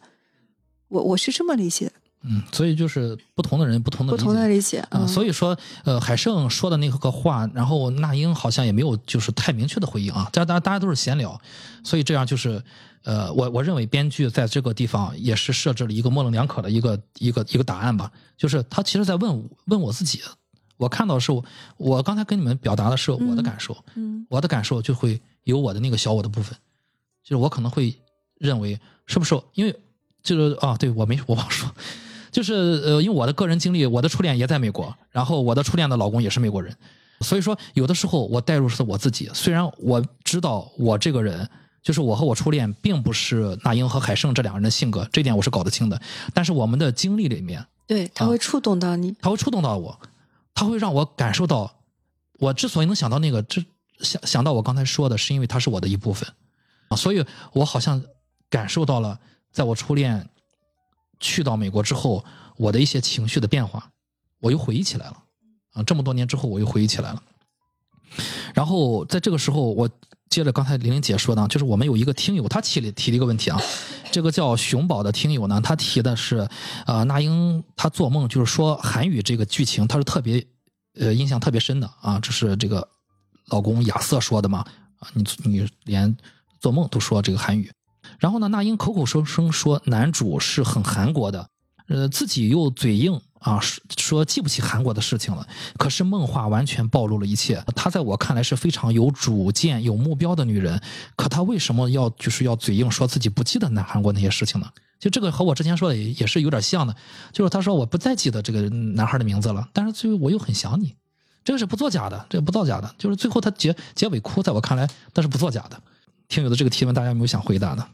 我我是这么理解。嗯，所以就是不同的人不同的不同的理解啊。所以说，呃，海胜说的那个话，然后那英好像也没有就是太明确的回应啊。大家大家都是闲聊，所以这样就是，呃，我我认为编剧在这个地方也是设置了一个模棱两可的一个一个一个答案吧。就是他其实在问问我自己，我看到是我我刚才跟你们表达的是我的感受，嗯，我的感受就会有我的那个小我的部分，就是我可能会认为是不是因为就是啊，对我没我忘说。就是呃，因为我的个人经历，我的初恋也在美国，然后我的初恋的老公也是美国人，所以说有的时候我代入是我自己。虽然我知道我这个人，就是我和我初恋并不是那英和海胜这两个人的性格，这点我是搞得清的。但是我们的经历里面，对他会触动到你，他会触动到我，他会让我感受到，我之所以能想到那个，这想想到我刚才说的是因为他是我的一部分啊，所以我好像感受到了，在我初恋。去到美国之后，我的一些情绪的变化，我又回忆起来了，啊，这么多年之后我又回忆起来了。然后在这个时候，我接着刚才玲玲姐说的，就是我们有一个听友，他提了提了一个问题啊，这个叫熊宝的听友呢，他提的是，呃，那英他做梦就是说韩语这个剧情，他是特别呃印象特别深的啊，这是这个老公亚瑟说的嘛，啊，你你连做梦都说这个韩语。然后呢？那英口口声声说男主是很韩国的，呃，自己又嘴硬啊，说记不起韩国的事情了。可是梦话完全暴露了一切。她在我看来是非常有主见、有目标的女人。可她为什么要就是要嘴硬，说自己不记得南韩国那些事情呢？就这个和我之前说的也也是有点像的。就是她说我不再记得这个男孩的名字了，但是最后我又很想你。这个是不作假的，这个不造假的。就是最后他结结尾哭，在我看来那是不作假的。听友的这个提问，大家有没有想回答的？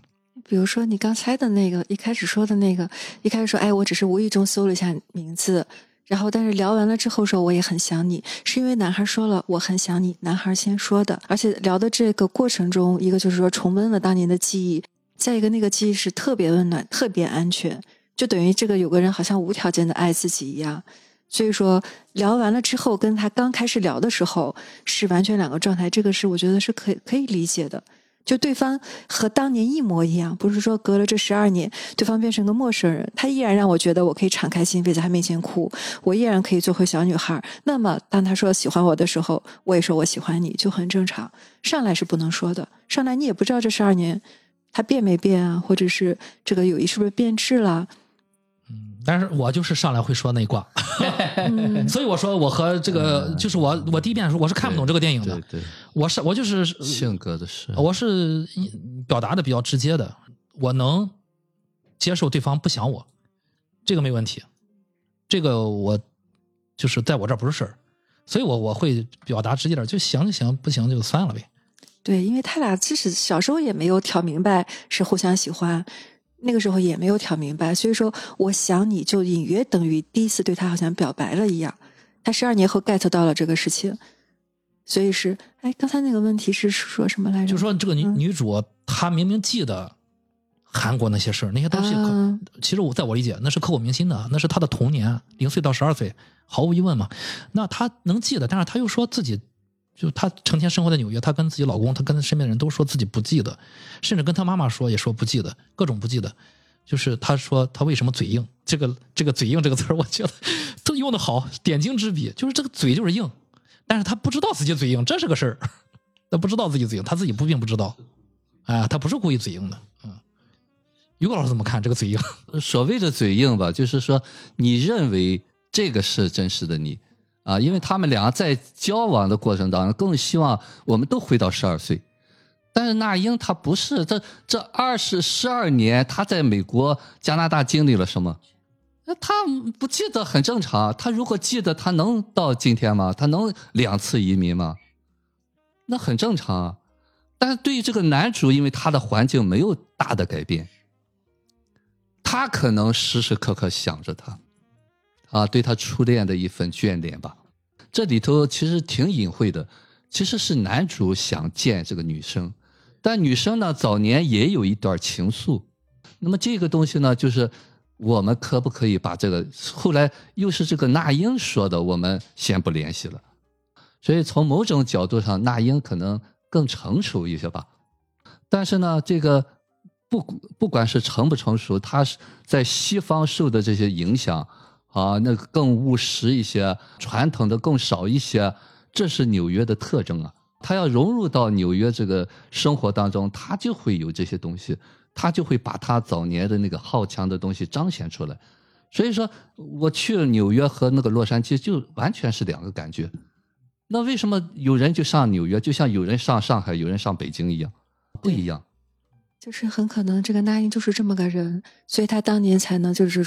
比如说你刚才的那个，一开始说的那个，一开始说，哎，我只是无意中搜了一下名字，然后但是聊完了之后说我也很想你，是因为男孩说了我很想你，男孩先说的，而且聊的这个过程中，一个就是说重温了当年的记忆，再一个那个记忆是特别温暖、特别安全，就等于这个有个人好像无条件的爱自己一样。所以说聊完了之后，跟他刚开始聊的时候是完全两个状态，这个是我觉得是可可以理解的。就对方和当年一模一样，不是说隔了这十二年，对方变成个陌生人，他依然让我觉得我可以敞开心扉在他面前哭，我依然可以做回小女孩。那么当他说喜欢我的时候，我也说我喜欢你，就很正常。上来是不能说的，上来你也不知道这十二年他变没变啊，或者是这个友谊是不是变质了。但是我就是上来会说那一卦，所以我说我和这个就是我我第一遍的时候我是看不懂这个电影的，对对，我是我就是性格的事，我是表达的比较直接的，我能接受对方不想我，这个没问题，这个我就是在我这儿不是事儿，所以我我会表达直接点，就行就行，不行就算了呗。对，因为他俩其实小时候也没有挑明白是互相喜欢。那个时候也没有挑明白，所以说我想你就隐约等于第一次对他好像表白了一样。他十二年后 get 到了这个事情，所以是哎，刚才那个问题是说什么来着？就说这个女女主她明明记得韩国那些事儿，那些东西可其实我在我理解那是刻骨铭心的，那是她的童年，零岁到十二岁，毫无疑问嘛。那她能记得，但是她又说自己。就她成天生活在纽约，她跟自己老公，她跟身边的人都说自己不记得，甚至跟她妈妈说也说不记得，各种不记得。就是她说她为什么嘴硬？这个这个嘴硬这个词儿，我觉得都用的好，点睛之笔。就是这个嘴就是硬，但是她不知道自己嘴硬，这是个事儿。她不知道自己嘴硬，她自己不并不知道。哎，她不是故意嘴硬的。嗯，于果老师怎么看这个嘴硬？所谓的嘴硬吧，就是说你认为这个是真实的你。啊，因为他们两个在交往的过程当中，更希望我们都回到十二岁，但是那英她不是，这这二十十二年，她在美国、加拿大经历了什么？那她不记得很正常。她如果记得，她能到今天吗？她能两次移民吗？那很正常啊。但是对于这个男主，因为他的环境没有大的改变，他可能时时刻刻想着他。啊，对他初恋的一份眷恋吧，这里头其实挺隐晦的，其实是男主想见这个女生，但女生呢早年也有一段情愫，那么这个东西呢，就是我们可不可以把这个后来又是这个那英说的，我们先不联系了，所以从某种角度上，那英可能更成熟一些吧，但是呢，这个不不管是成不成熟，他是在西方受的这些影响。啊，那个更务实一些，传统的更少一些，这是纽约的特征啊。他要融入到纽约这个生活当中，他就会有这些东西，他就会把他早年的那个好强的东西彰显出来。所以说，我去了纽约和那个洛杉矶就完全是两个感觉。那为什么有人就上纽约，就像有人上上海，有人上北京一样，不一样？就是很可能这个那英就是这么个人，所以他当年才能就是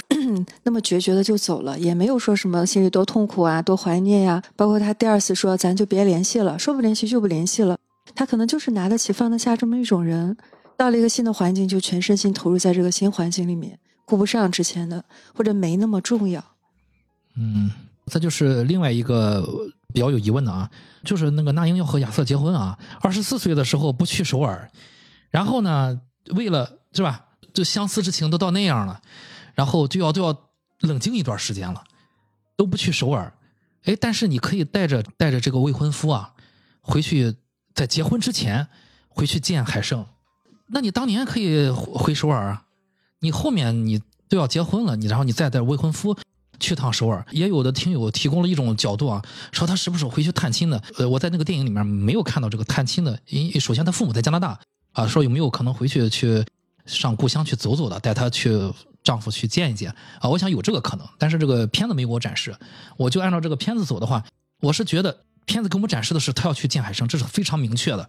那么决绝的就走了，也没有说什么心里多痛苦啊，多怀念呀。包括他第二次说咱就别联系了，说不联系就不联系了。他可能就是拿得起放得下这么一种人，到了一个新的环境就全身心投入在这个新环境里面，顾不上之前的或者没那么重要。嗯，这就是另外一个比较有疑问的啊，就是那个那英要和亚瑟结婚啊，二十四岁的时候不去首尔，然后呢？为了是吧？就相思之情都到那样了，然后就要都要冷静一段时间了，都不去首尔。哎，但是你可以带着带着这个未婚夫啊，回去在结婚之前回去见海胜。那你当年可以回首尔啊，你后面你都要结婚了，你然后你再带未婚夫去趟首尔。也有的听友提供了一种角度啊，说他是不是回去探亲的？呃，我在那个电影里面没有看到这个探亲的，因首先他父母在加拿大。啊，说有没有可能回去去上故乡去走走的，带他去丈夫去见一见啊？我想有这个可能，但是这个片子没给我展示，我就按照这个片子走的话，我是觉得片子给我们展示的是她要去见海生，这是非常明确的，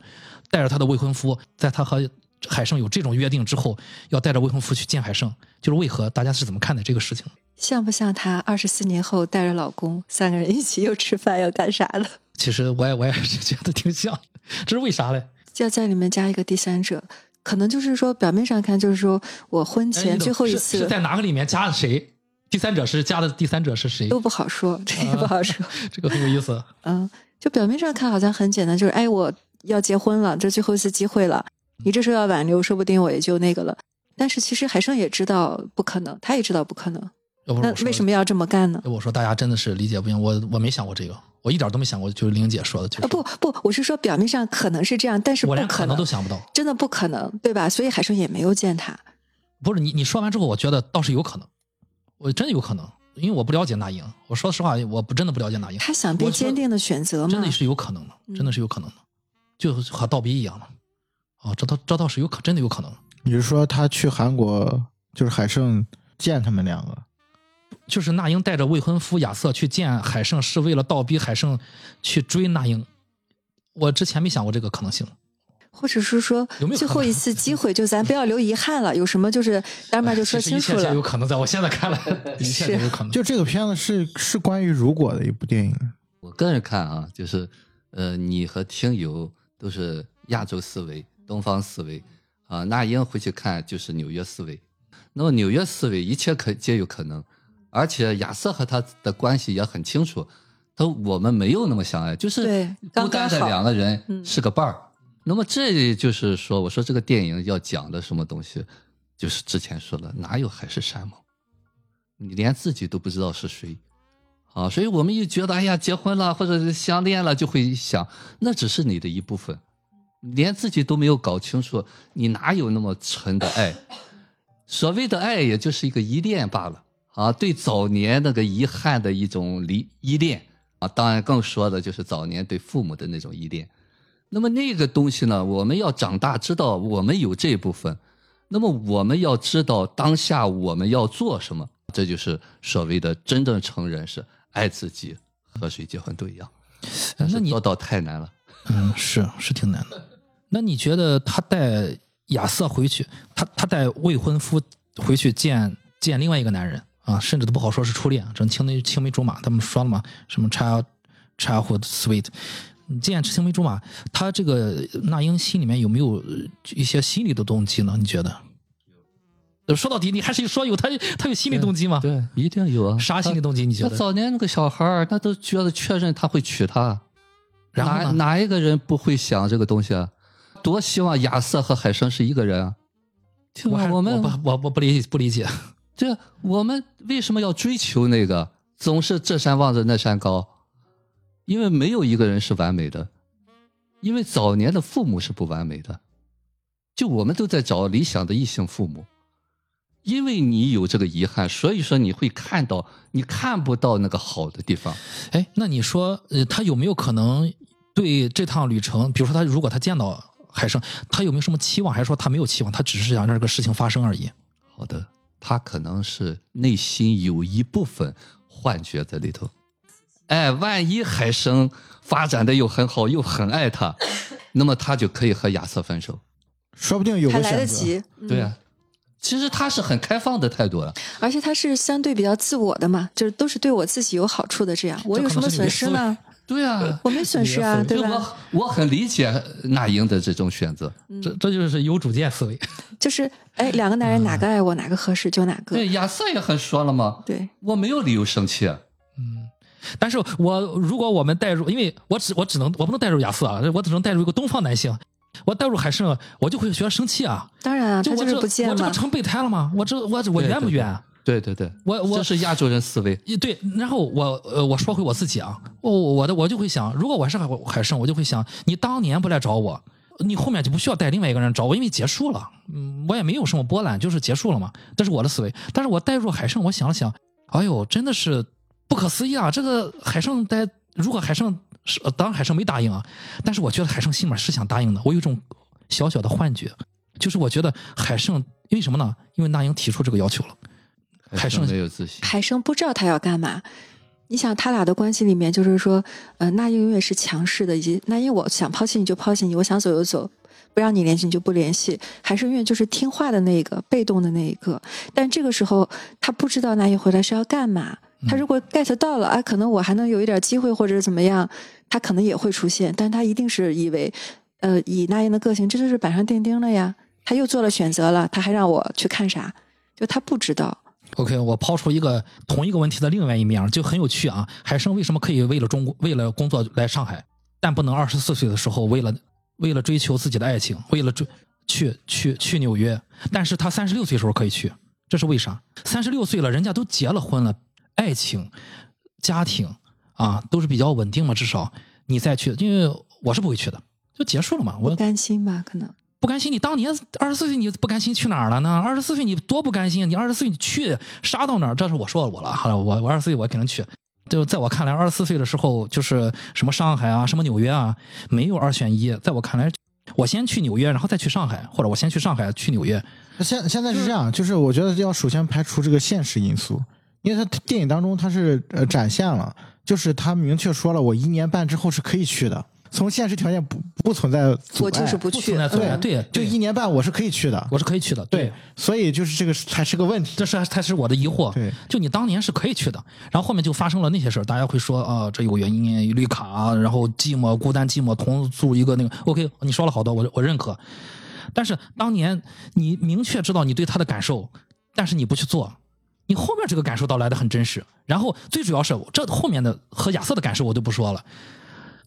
带着她的未婚夫，在她和海生有这种约定之后，要带着未婚夫去见海生，就是为何？大家是怎么看待这个事情？像不像她二十四年后带着老公三个人一起又吃饭又干啥的？其实我也我也是觉得挺像，这是为啥嘞？要在里面加一个第三者，可能就是说表面上看就是说我婚前最后一次是在哪个里面加的谁？第三者是加的第三者是谁？都不好说，这也不好说。这个很有意思。嗯，就表面上看好像很简单，就是哎我要结婚了，这最后一次机会了，你这时候要挽留，说不定我也就那个了。但是其实海生也知道不可能，他也知道不可能。那为什么要这么干呢？我说大家真的是理解不行，我我没想过这个，我一点都没想过，就是玲姐说的，就是、啊，不不，我是说表面上可能是这样，但是不我连可能都想不到。真的不可能，对吧？所以海生也没有见他。不是你你说完之后，我觉得倒是有可能，我真的有可能，因为我不了解那英，我说实话，我不真的不了解那英，他想被坚定的选择吗真的？是有可能的，真的是有可能的，就和倒逼一样的。哦，这倒这倒是有可真的有可能，你是说他去韩国，就是海胜见他们两个？就是那英带着未婚夫亚瑟去见海胜，是为了倒逼海胜去追那英。我之前没想过这个可能性。或者是说有没有最后一次机会，就咱不要留遗憾了，有什么就是当面就说 清楚了其实一切有。可能，在我现在看来，一切都有可能。就这个片子是是关于如果的一部电影。我个人看啊，就是呃，你和听友都是亚洲思维、东方思维啊，那英回去看就是纽约思维。那么纽约思维一切可皆有可能，而且亚瑟和他的关系也很清楚，他我们没有那么相爱，就是对孤单的两个人嗯是个伴儿。那么这就是说，我说这个电影要讲的什么东西，就是之前说的，哪有海誓山盟？你连自己都不知道是谁。啊，所以我们一觉得，哎呀，结婚了或者是相恋了，就会想，那只是你的一部分，连自己都没有搞清楚，你哪有那么纯的爱？所谓的爱，也就是一个依恋罢了啊，对早年那个遗憾的一种离依恋啊，当然更说的就是早年对父母的那种依恋。那么那个东西呢，我们要长大，知道我们有这部分，那么我们要知道当下我们要做什么，这就是所谓的真正成人是爱自己，和谁结婚都一样。但那你是做到太难了。嗯，是是挺难的。那你觉得他带亚瑟回去，他他带未婚夫回去见见另外一个男人啊，甚至都不好说是初恋，这青梅青梅竹马，他们说了嘛，什么 child childhood sweet，你见青梅竹马，他这个那英心里面有没有呃一些心理的动机呢？你觉得？呃说到底，你还是说有他他有心理动机吗？对，一定有啊。啥心理动机？你觉他得？早年那个小孩儿，他都觉得确认他会娶她，哪然后哪？哪一个人不会想这个东西啊？多希望亚瑟和海生是一个人啊！我我们我不我我不理解不理解。这我们为什么要追求那个？总是这山望着那山高，因为没有一个人是完美的，因为早年的父母是不完美的，就我们都在找理想的异性父母，因为你有这个遗憾，所以说你会看到你看不到那个好的地方。哎，那你说，呃，他有没有可能对这趟旅程，比如说他如果他见到海生，他有没有什么期望，还是说他没有期望，他只是想让这个事情发生而已？好的，他可能是内心有一部分幻觉在里头。哎，万一海生发展的又很好，又很爱他，那么他就可以和亚瑟分手。说不定有还个选择。来得及。嗯对啊，其实他是很开放的态度了。而且他是相对比较自我的嘛，就是都是对我自己有好处的。这样，我有什么损失呢？对啊，我没损失啊，对吧？我我很理解那英的这种选择。这这就是有主见思维。就是哎，两个男人哪个爱我，哪个合适就哪个。对，亚瑟也很说了嘛，对，我没有理由生气嗯。但是我如果我们带入，因为我只我只能我不能带入亚瑟啊，我只能带入一个东方男性。我带入海胜，我就会觉得生气啊！当然啊，他就是我这不见我这不。成备胎了吗？我这我我冤不冤？对对对，我我这是亚洲人思维。一对，然后我呃，我说回我自己啊，我我的我就会想，如果我是海海胜，我就会想，你当年不来找我，你后面就不需要带另外一个人找我，因为结束了，嗯，我也没有什么波澜，就是结束了嘛。这是我的思维。但是我带入海胜，我想了想，哎呦，真的是不可思议啊！这个海胜带，如果海胜是，呃当然海胜没答应啊，但是我觉得海胜心里面是想答应的，我有一种小小的幻觉，就是我觉得海胜因为什么呢？因为那英提出这个要求了。海生胜没有自信，海生不知道他要干嘛。你想，他俩的关系里面，就是说，呃，那英永远是强势的，以及那英我想抛弃你就抛弃你，我想走就走，不让你联系你就不联系。海生永远就是听话的那一个，被动的那一个。但这个时候，他不知道那英回来是要干嘛。他如果 get 到了，啊，可能我还能有一点机会，或者怎么样，他可能也会出现。但他一定是以为，呃，以那英的个性，这就是板上钉钉了呀。他又做了选择了，他还让我去看啥？就他不知道。OK，我抛出一个同一个问题的另外一面，就很有趣啊。海生为什么可以为了中国为了工作来上海，但不能二十四岁的时候为了为了追求自己的爱情，为了追去去去纽约？但是他三十六岁的时候可以去，这是为啥？三十六岁了，人家都结了婚了，爱情、家庭啊都是比较稳定嘛，至少你再去，因为我是不会去的，就结束了嘛。我担心吧？可能不甘心。你当年二十四岁你不甘心去哪儿了呢？二十四岁你多不甘心！你二十四岁你去杀到哪儿？这是我说我了。好了，我我二十四岁我肯定去。就在我看来，二十四岁的时候就是什么上海啊，什么纽约啊，没有二选一。在我看来，我先去纽约，然后再去上海，或者我先去上海去纽约。现现在是这样，就是我觉得要首先排除这个现实因素，因为他电影当中他是呃展现了，就是他明确说了，我一年半之后是可以去的。从现实条件不不存在阻碍，我就是不去。对对，就一年半我是可以去的，我是可以去的。对，所以就是这个才是个问题，这是才是我的疑惑。对，就你当年是可以去的，然后后面就发生了那些事儿，大家会说啊，这有原因，绿卡，然后寂寞、孤单、寂寞，同住一个那个。OK，你说了好多，我我认可。但是当年你明确知道你对他的感受，但是你不去做，你后面这个感受到来的很真实。然后最主要是这后面的和亚瑟的感受我就不说了，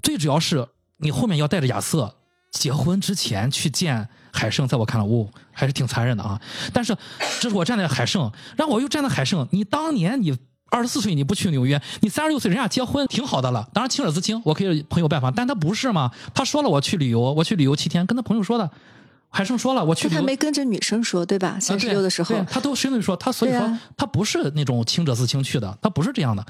最主要是你后面要带着亚瑟结婚之前去见海胜，在我看来，哦，还是挺残忍的啊。但是这是我站在海胜，然后我又站在海胜，你当年你二十四岁你不去纽约，你三十六岁人家结婚挺好的了，当然清者自清，我可以朋友拜访，但他不是嘛？他说了我去旅游，我去旅游七天，跟他朋友说的。海生说了，我去。他没跟着女生说，对吧？三十六的时候，他都声明说，他所以说他不是那种清者自清去的，他不是这样的。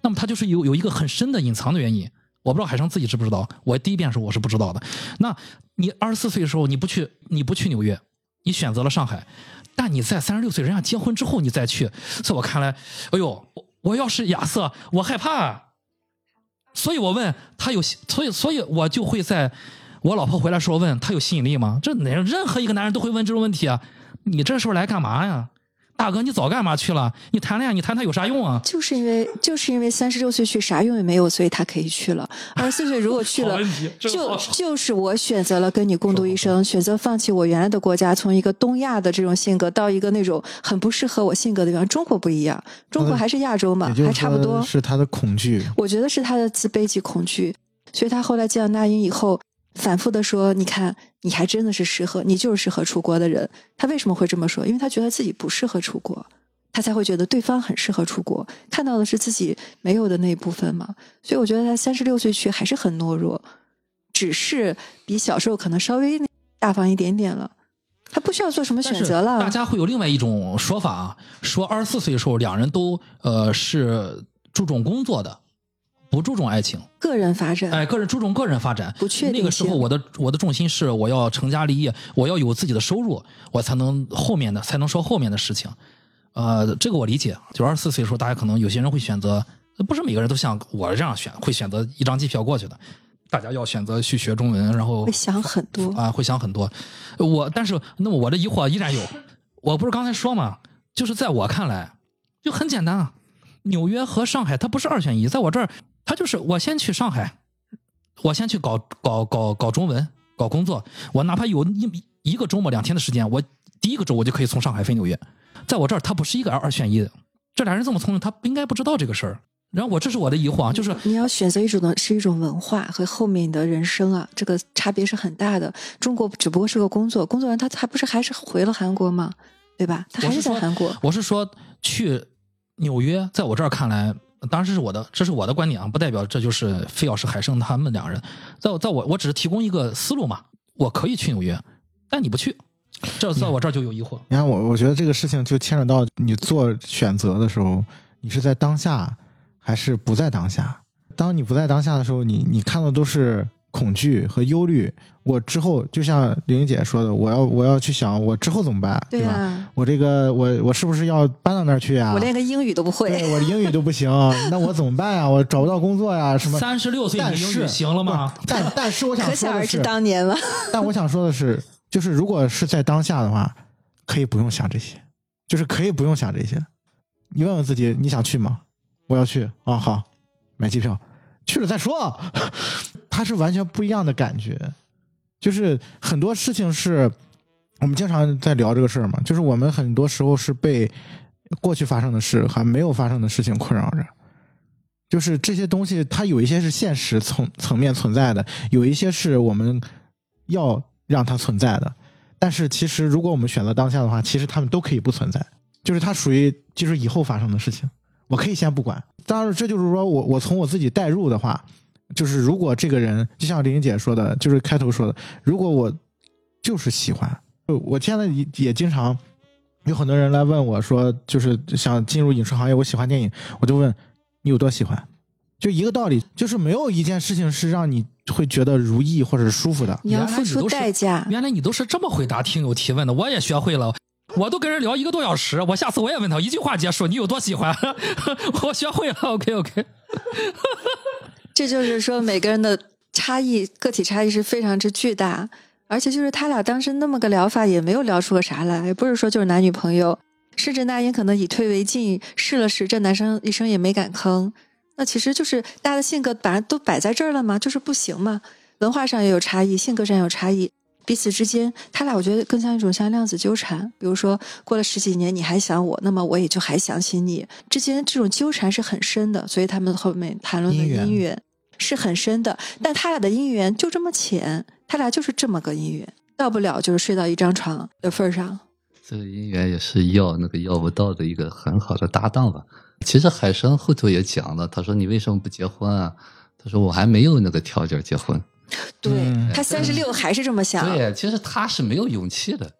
那么他就是有有一个很深的隐藏的原因，我不知道海生自己知不知道。我第一遍的时候我是不知道的。那你二十四岁的时候你不去，你不去纽约，你选择了上海，但你在三十六岁人家结婚之后你再去，在我看来，哎呦，我要是亚瑟，我害怕。所以我问他有，所以所以我就会在。我老婆回来时候问他有吸引力吗？这哪任何一个男人都会问这种问题啊！你这时候来干嘛呀，大哥？你早干嘛去了？你谈恋爱，你谈他有啥用啊？就是因为就是因为三十六岁去啥用也没有，所以他可以去了。二十四岁如果去了，就就是我选择了跟你共度一生，选择放弃我原来的国家，从一个东亚的这种性格到一个那种很不适合我性格的地方。中国不一样，中国还是亚洲嘛，还差不多。是他的恐惧，我觉得是他的自卑及恐惧，所以他后来见到那英以后。反复的说，你看，你还真的是适合，你就是适合出国的人。他为什么会这么说？因为他觉得自己不适合出国，他才会觉得对方很适合出国。看到的是自己没有的那一部分嘛。所以我觉得他三十六岁去还是很懦弱，只是比小时候可能稍微大方一点点了。他不需要做什么选择了。大家会有另外一种说法啊，说二十四岁的时候两人都呃是注重工作的。不注重爱情，个人发展，哎，个人注重个人发展，不确定。那个时候，我的我的重心是我要成家立业，我要有自己的收入，我才能后面的才能说后面的事情。呃，这个我理解。就二十四岁的时候，大家可能有些人会选择，不是每个人都像我这样选，会选择一张机票过去的。大家要选择去学中文，然后会想很多啊，会想很多。我但是那么我的疑惑依然有，我不是刚才说嘛，就是在我看来就很简单啊，纽约和上海它不是二选一，在我这儿。他就是我先去上海，我先去搞搞搞搞中文，搞工作。我哪怕有一一个周末两天的时间，我第一个周我就可以从上海飞纽约。在我这儿，他不是一个二二选一的。这俩人这么聪明，他不应该不知道这个事儿。然后我这是我的疑惑啊，就是你要选择一种的是一种文化和后面的人生啊，这个差别是很大的。中国只不过是个工作，工作完他还不是还是回了韩国吗？对吧？他还是在韩国。我是说去纽约，在我这儿看来。当然是我的，这是我的观点啊，不代表这就是非要是海胜他们两人。在在我我只是提供一个思路嘛，我可以去纽约，但你不去，这在我这儿就有疑惑。你看我，我觉得这个事情就牵扯到你做选择的时候，你是在当下还是不在当下？当你不在当下的时候，你你看的都是。恐惧和忧虑，我之后就像玲玲姐说的，我要我要去想我之后怎么办，对吧？我这个我我是不是要搬到那儿去啊？我连个英语都不会，我英语都不行，那我怎么办呀？我找不到工作呀？什么？三十六岁你英语行了吗？但 但是我想可想而知当年了。但我想说的是，就是如果是在当下的话，可以不用想这些，就是可以不用想这些。你问问自己，你想去吗？我要去啊！好，买机票。去了再说，它是完全不一样的感觉。就是很多事情是我们经常在聊这个事儿嘛，就是我们很多时候是被过去发生的事还没有发生的事情困扰着。就是这些东西，它有一些是现实层层面存在的，有一些是我们要让它存在的。但是其实，如果我们选择当下的话，其实他们都可以不存在。就是它属于就是以后发生的事情，我可以先不管。当然，这就是说我我从我自己代入的话，就是如果这个人就像玲姐说的，就是开头说的，如果我就是喜欢，我现在也也经常有很多人来问我说，就是想进入影视行业，我喜欢电影，我就问你有多喜欢，就一个道理，就是没有一件事情是让你会觉得如意或者是舒服的。你要付出原来你都是代价。原来你都是这么回答听友提问的，我也学会了。我都跟人聊一个多小时，我下次我也问他一句话结束，你有多喜欢？我学会了，OK OK。这就是说，每个人的差异，个体差异是非常之巨大。而且就是他俩当时那么个聊法，也没有聊出个啥来，不是说就是男女朋友。甚至那英可能以退为进，试了试，这男生一生也没敢吭。那其实就是大家的性格本来都摆在这儿了嘛，就是不行嘛。文化上也有差异，性格上也有差异，彼此之间，他俩我觉得更像一种像量子纠缠。比如说过了十几年你还想我，那么我也就还想起你。之间这种纠缠是很深的，所以他们后面谈论的姻缘是很深的。但他俩的姻缘就这么浅，他俩就是这么个姻缘，到不了就是睡到一张床的份儿上。这个姻缘也是要那个要不到的一个很好的搭档吧。其实海生后头也讲了，他说你为什么不结婚啊？他说我还没有那个条件结婚。对、嗯他三十六还是这么想，对，其实他是没有勇气的，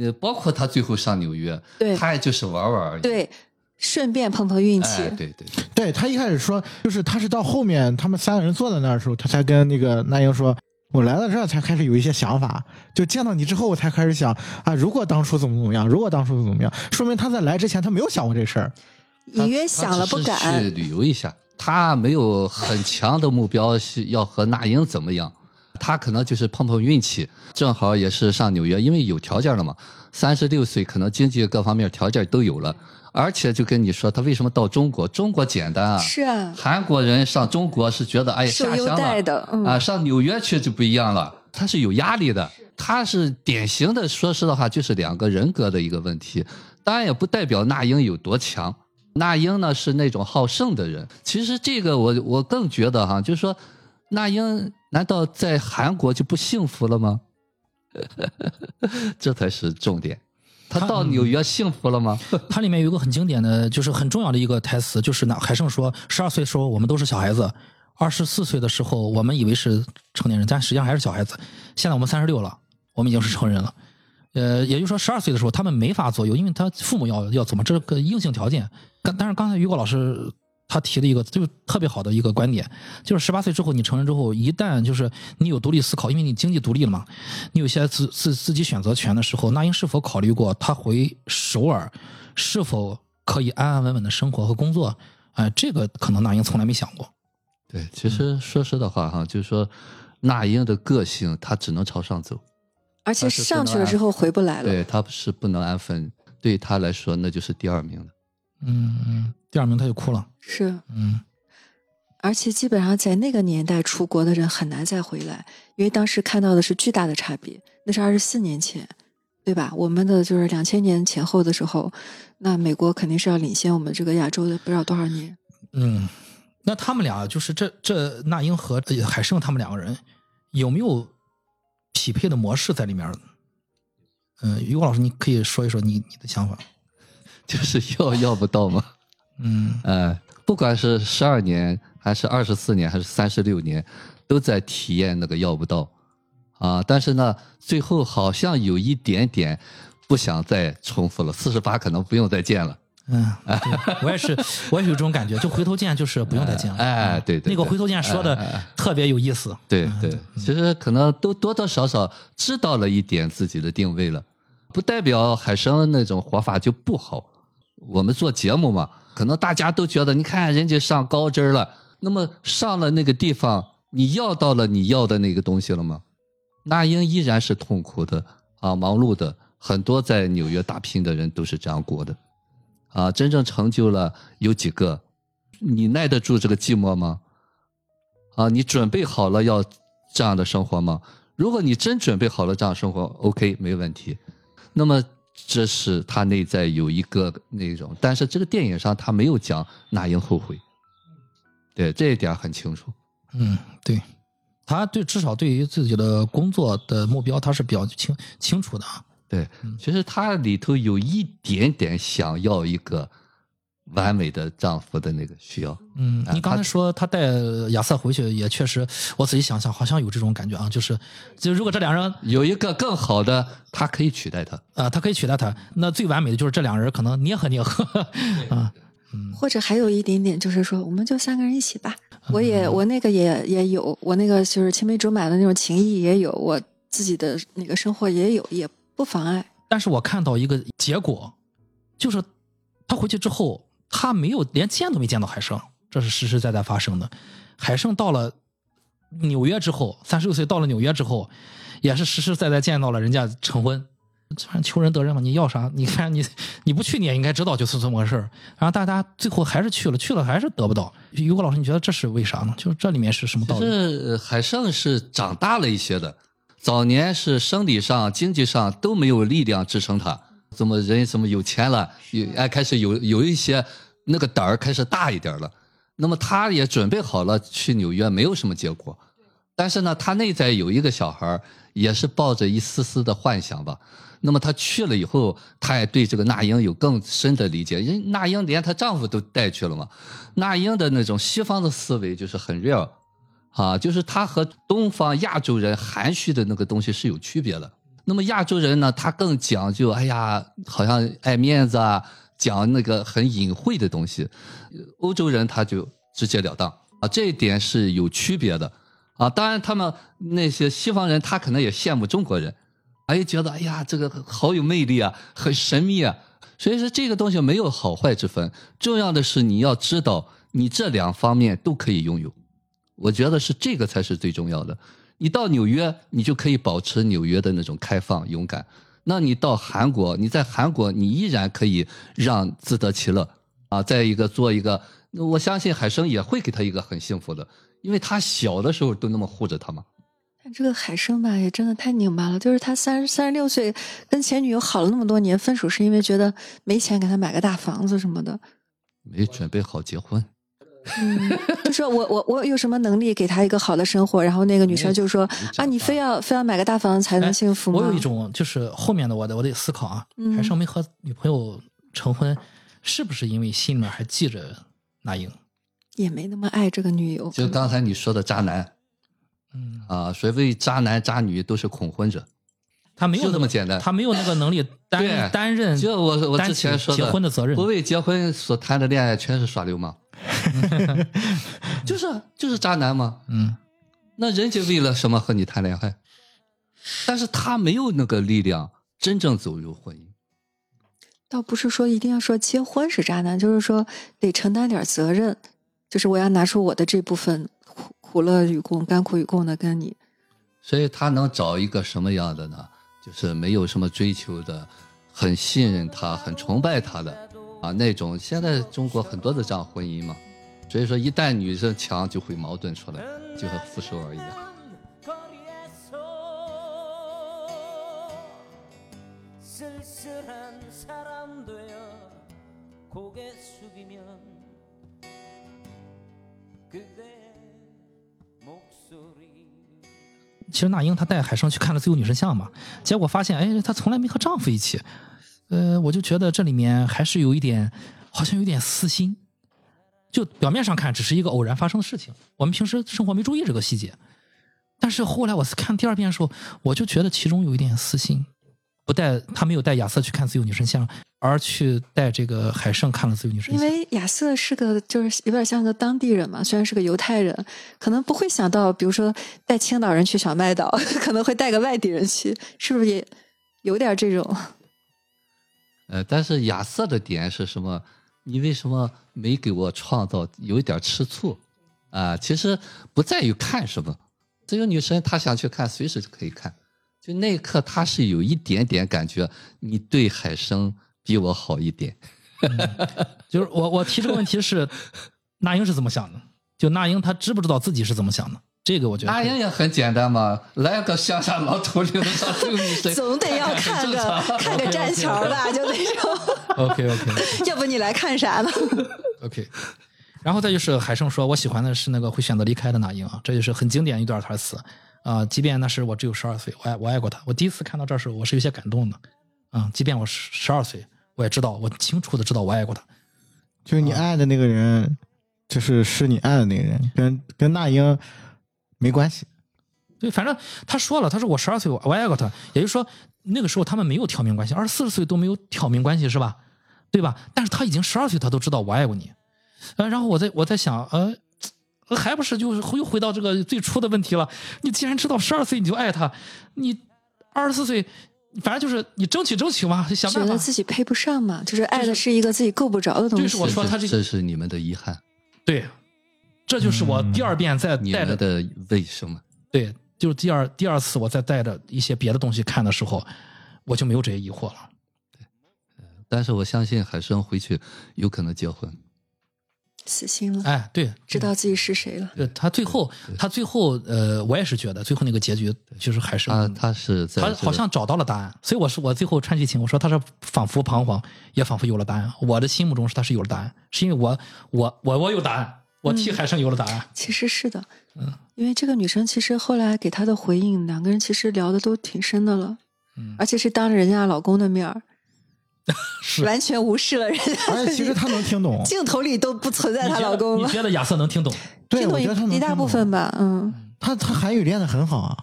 呃，包括他最后上纽约，对他也就是玩玩而已。对，顺便碰碰运气。哎，对对对，对他一开始说，就是他是到后面他们三个人坐在那儿的时候，他才跟那个那英说，我来到这儿才开始有一些想法，就见到你之后，我才开始想啊，如果当初怎么怎么样，如果当初怎么怎么样，说明他在来之前他没有想过这事儿。隐约想了不敢去，旅游一下，他没有很强的目标是要和那英怎么样，他可能就是碰碰运气，正好也是上纽约，因为有条件了嘛，三十六岁可能经济各方面条件都有了，而且就跟你说他为什么到中国，中国简单啊，是啊，韩国人上中国是觉得哎呀下乡了。啊，上纽约去就不一样了，他是有压力的，他是典型的，说实话就是两个人格的一个问题，当然也不代表那英有多强。那英呢是那种好胜的人，其实这个我我更觉得哈，就是说，那英难道在韩国就不幸福了吗？这才是重点。他到纽约幸福了吗？它里面有一个很经典的，就是很重要的一个台词，就是那海胜说，十二岁的时候我们都是小孩子，二十四岁的时候我们以为是成年人，但实际上还是小孩子。现在我们三十六了，我们已经是成人了。呃，也就是说，十二岁的时候他们没法左右，因为他父母要要怎么，这个硬性条件。但但是刚才于果老师他提了一个就特别好的一个观点，就是十八岁之后你成人之后，一旦就是你有独立思考，因为你经济独立了嘛，你有些自自自己选择权的时候，那英是否考虑过他回首尔是否可以安安稳稳的生活和工作？哎、这个可能那英从来没想过。对，其实说实的话哈，就是说，那英的个性她只能朝上走。而且上去了之后回不来了。对，他是不能安分，对他来说那就是第二名了。嗯嗯，第二名他就哭了。是，嗯而且基本上在那个年代出国的人很难再回来，因为当时看到的是巨大的差别。那是二十四年前，对吧？我们的就是两千年前后的时候，那美国肯定是要领先我们这个亚洲的不知道多少年。嗯，那他们俩就是这这那英和呃海胜他们两个人有没有匹配的模式在里面？嗯，于果老师，你可以说一说你你的想法。就是要要不到吗，嗯呃，不管是十二年还是二十四年还是三十六年，都在体验那个要不到啊。但是呢，最后好像有一点点不想再重复了，四十八可能不用再见了。嗯，对我也是，我也是有这种感觉，就回头见就是不用再见了。哎，对对，对那个回头见说的特别有意思。对对，其实可能都多多少少知道了一点自己的定位了，不代表海生那种活法就不好。我们做节目嘛，可能大家都觉得，你看人家上高枝儿了，那么上了那个地方，你要到了你要的那个东西了吗？那英依然是痛苦的啊，忙碌的，很多在纽约打拼的人都是这样过的，啊，真正成就了有几个？你耐得住这个寂寞吗？啊，你准备好了要这样的生活吗？如果你真准备好了这样生活，OK，没问题。那么这是他内在有一个内容，但是这个电影上他没有讲那英后悔，对这一点很清楚。嗯，对，他对至少对于自己的工作的目标他是比较清清楚的啊。对，其实他里头有一点点想要一个完美的丈夫的那个需要。嗯，啊你刚才说他带亚瑟回去，也确实，我仔细想想，好像有这种感觉啊，就是，就如果这两人有一个更好的，他可以取代他。啊，他可以取代他，那最完美的就是这两人可能捏合捏合啊，或者还有一点点，就是说，我们就三个人一起吧。我嗯也我那个也也有，我那个就是青梅竹马的那种情谊也有，我自己的那个生活也有，也不妨碍。但是我看到一个结果，就是他回去之后，他没有连见都没见到海胜，这是实实在在发生的。海胜到了纽约之后，三十六岁到了纽约之后，也是实实在在见到了人家成婚。反正求人得人嘛，你要啥？你看你你不去你也应该知道就是这么个事儿。然后大家最后还是去了，去了还是得不到。于果老师，你觉得这是为啥呢？就是这里面是什么道理？实呃海胜是长大了一些的，早年是生理上、经济上都没有力量支撑他。怎么人怎么有钱了，有哎开始有有一些那个胆儿开始大一点了。那么他也准备好了去纽约，没有什么结果。但是呢，他内在有一个小孩儿，也是抱着一丝丝的幻想吧。那么他去了以后，他也对这个那英有更深的理解。因为那英连她丈夫都带去了嘛，那英的那种西方的思维就是很 real，啊，就是他和东方亚洲人含蓄的那个东西是有区别的。那么亚洲人呢，他更讲究，哎呀，好像爱面子啊，讲那个很隐晦的东西。欧洲人他就直截了当啊，这一点是有区别的啊。当然，他们那些西方人，他可能也羡慕中国人。哎，觉得哎呀，这个好有魅力啊，很神秘啊。所以说这个东西没有好坏之分，重要的是你要知道，你这两方面都可以拥有。我觉得是这个才是最重要的。你到纽约，你就可以保持纽约的那种开放勇敢。那你到韩国，你在韩国，你依然可以让自得其乐啊。再一个，做一个，我相信海生也会给他一个很幸福的，因为他小的时候都那么护着他嘛。但这个海生吧，也真的太拧巴了。就是他三十三十六岁，跟前女友好了那么多年，分手是因为觉得没钱给他买个大房子什么的。没准备好结婚，嗯，就说我我我有什么能力给他一个好的生活？然后那个女生就说啊，你非要非要买个大房子才能幸福吗？我有一种就是后面的我得我得思考啊，嗯海胜没和女朋友成婚，是不是因为心里面还记着那英？也没那么爱这个女友。就刚才你说的渣男嗯，啊，所谓渣男渣女都是恐婚者，他没有就这那么简单他没有那个能力 担对担任就我我之前说的结，婚的责任不。为结婚所谈的恋爱全是耍流氓，就是就是渣男嘛。嗯，那人家为了什么和你谈恋爱？但是他没有那个力量真正走入婚姻。倒不是说一定要说结婚是渣男，就是说得承担点责任，就是我要拿出我的这部分苦苦乐与共、甘苦与共的跟你。所以他能找一个什么样的呢？就是没有什么追求的，很信任他、很崇拜他的啊那种现在中国很多的这样婚姻嘛所以说一旦女生强就会矛盾出来就和傅首尔一样其实那英她带海生去看了自由女神像嘛结果发现哎她从来没和丈夫一起呃，我就觉得这里面还是有一点，好像有点私心。就表面上看只是一个偶然发生的事情，我们平时生活没注意这个细节。但是后来我看第二遍的时候，我就觉得其中有一点私心，不带他没有带亚瑟去看自由女神像，而去带这个海胜看了自由女神像。因为亚瑟是个就是有点像个当地人嘛，虽然是个犹太人，可能不会想到，比如说带青岛人去小麦岛，可能会带个外地人去，是不是也有点这种？呃，但是亚瑟的点是什么？你为什么没给我创造？有一点吃醋啊、其实不在于看什么，这个女生她想去看，随时就可以看。就那一刻，她是有一点点感觉，你对海生比我好一点。就是我我提这个问题是，那英是怎么想的？就那英她知不知道自己是怎么想的？这个我觉得那英也很简单嘛，来个乡下老头领上这个女生，总得要看个常看个栈桥吧，就那种。OK OK 要不你来看啥呢？OK。然后再就是海胜说：“我喜欢的是那个会选择离开的那英啊，这就是很经典一段台词啊、即便那时我只有十二岁，我爱我爱过他。我第一次看到这儿时候，我是有些感动的嗯，即便我十十二岁，我也知道，我清楚的知道我爱过他。就是你爱的那个人，就是是你爱的那个人，跟跟那英没关系。对，反正他说了，他说我十二岁我我爱过他，也就是说那个时候他们没有挑明关系，二十四十岁都没有挑明关系是吧？对吧？但是他已经十二岁，他都知道我爱过你。呃，然后我在我在想，呃，呃还不是就是又回到这个最初的问题了。你既然知道十二岁你就爱他，你二十四岁，反正就是你争取争取嘛，想觉办法。得自己配不上嘛，就是爱的是一个自己够不着的东西。就是我说他这这是你们的遗憾，对，这就是我第二遍再带着们的为什么？对，就是第二第二次我再带着一些别的东西看的时候，我就没有这些疑惑了。但是我相信海生回去有可能结婚。死心了，哎，对，知道自己是谁了。呃，他最后，他最后，呃，我也是觉得最后那个结局就是海生他他是在他这个好像找到了答案，所以我是我最后串剧情，我说他是仿佛彷徨，也仿佛有了答案。我的心目中是他是有了答案，是因为我我我我有答案，我替海生有了答案。其实是的，嗯，因为这个女生其实后来给他的回应，两个人其实聊的都挺深的了，嗯。而且是当着人家老公的面儿，是。完全无视了人家。而且其实她能听懂，镜头里都不存在她你觉得老公吗？你觉得亚瑟能听懂？对，听懂我觉得她能一一大部分吧，嗯，他他韩语练的很好啊，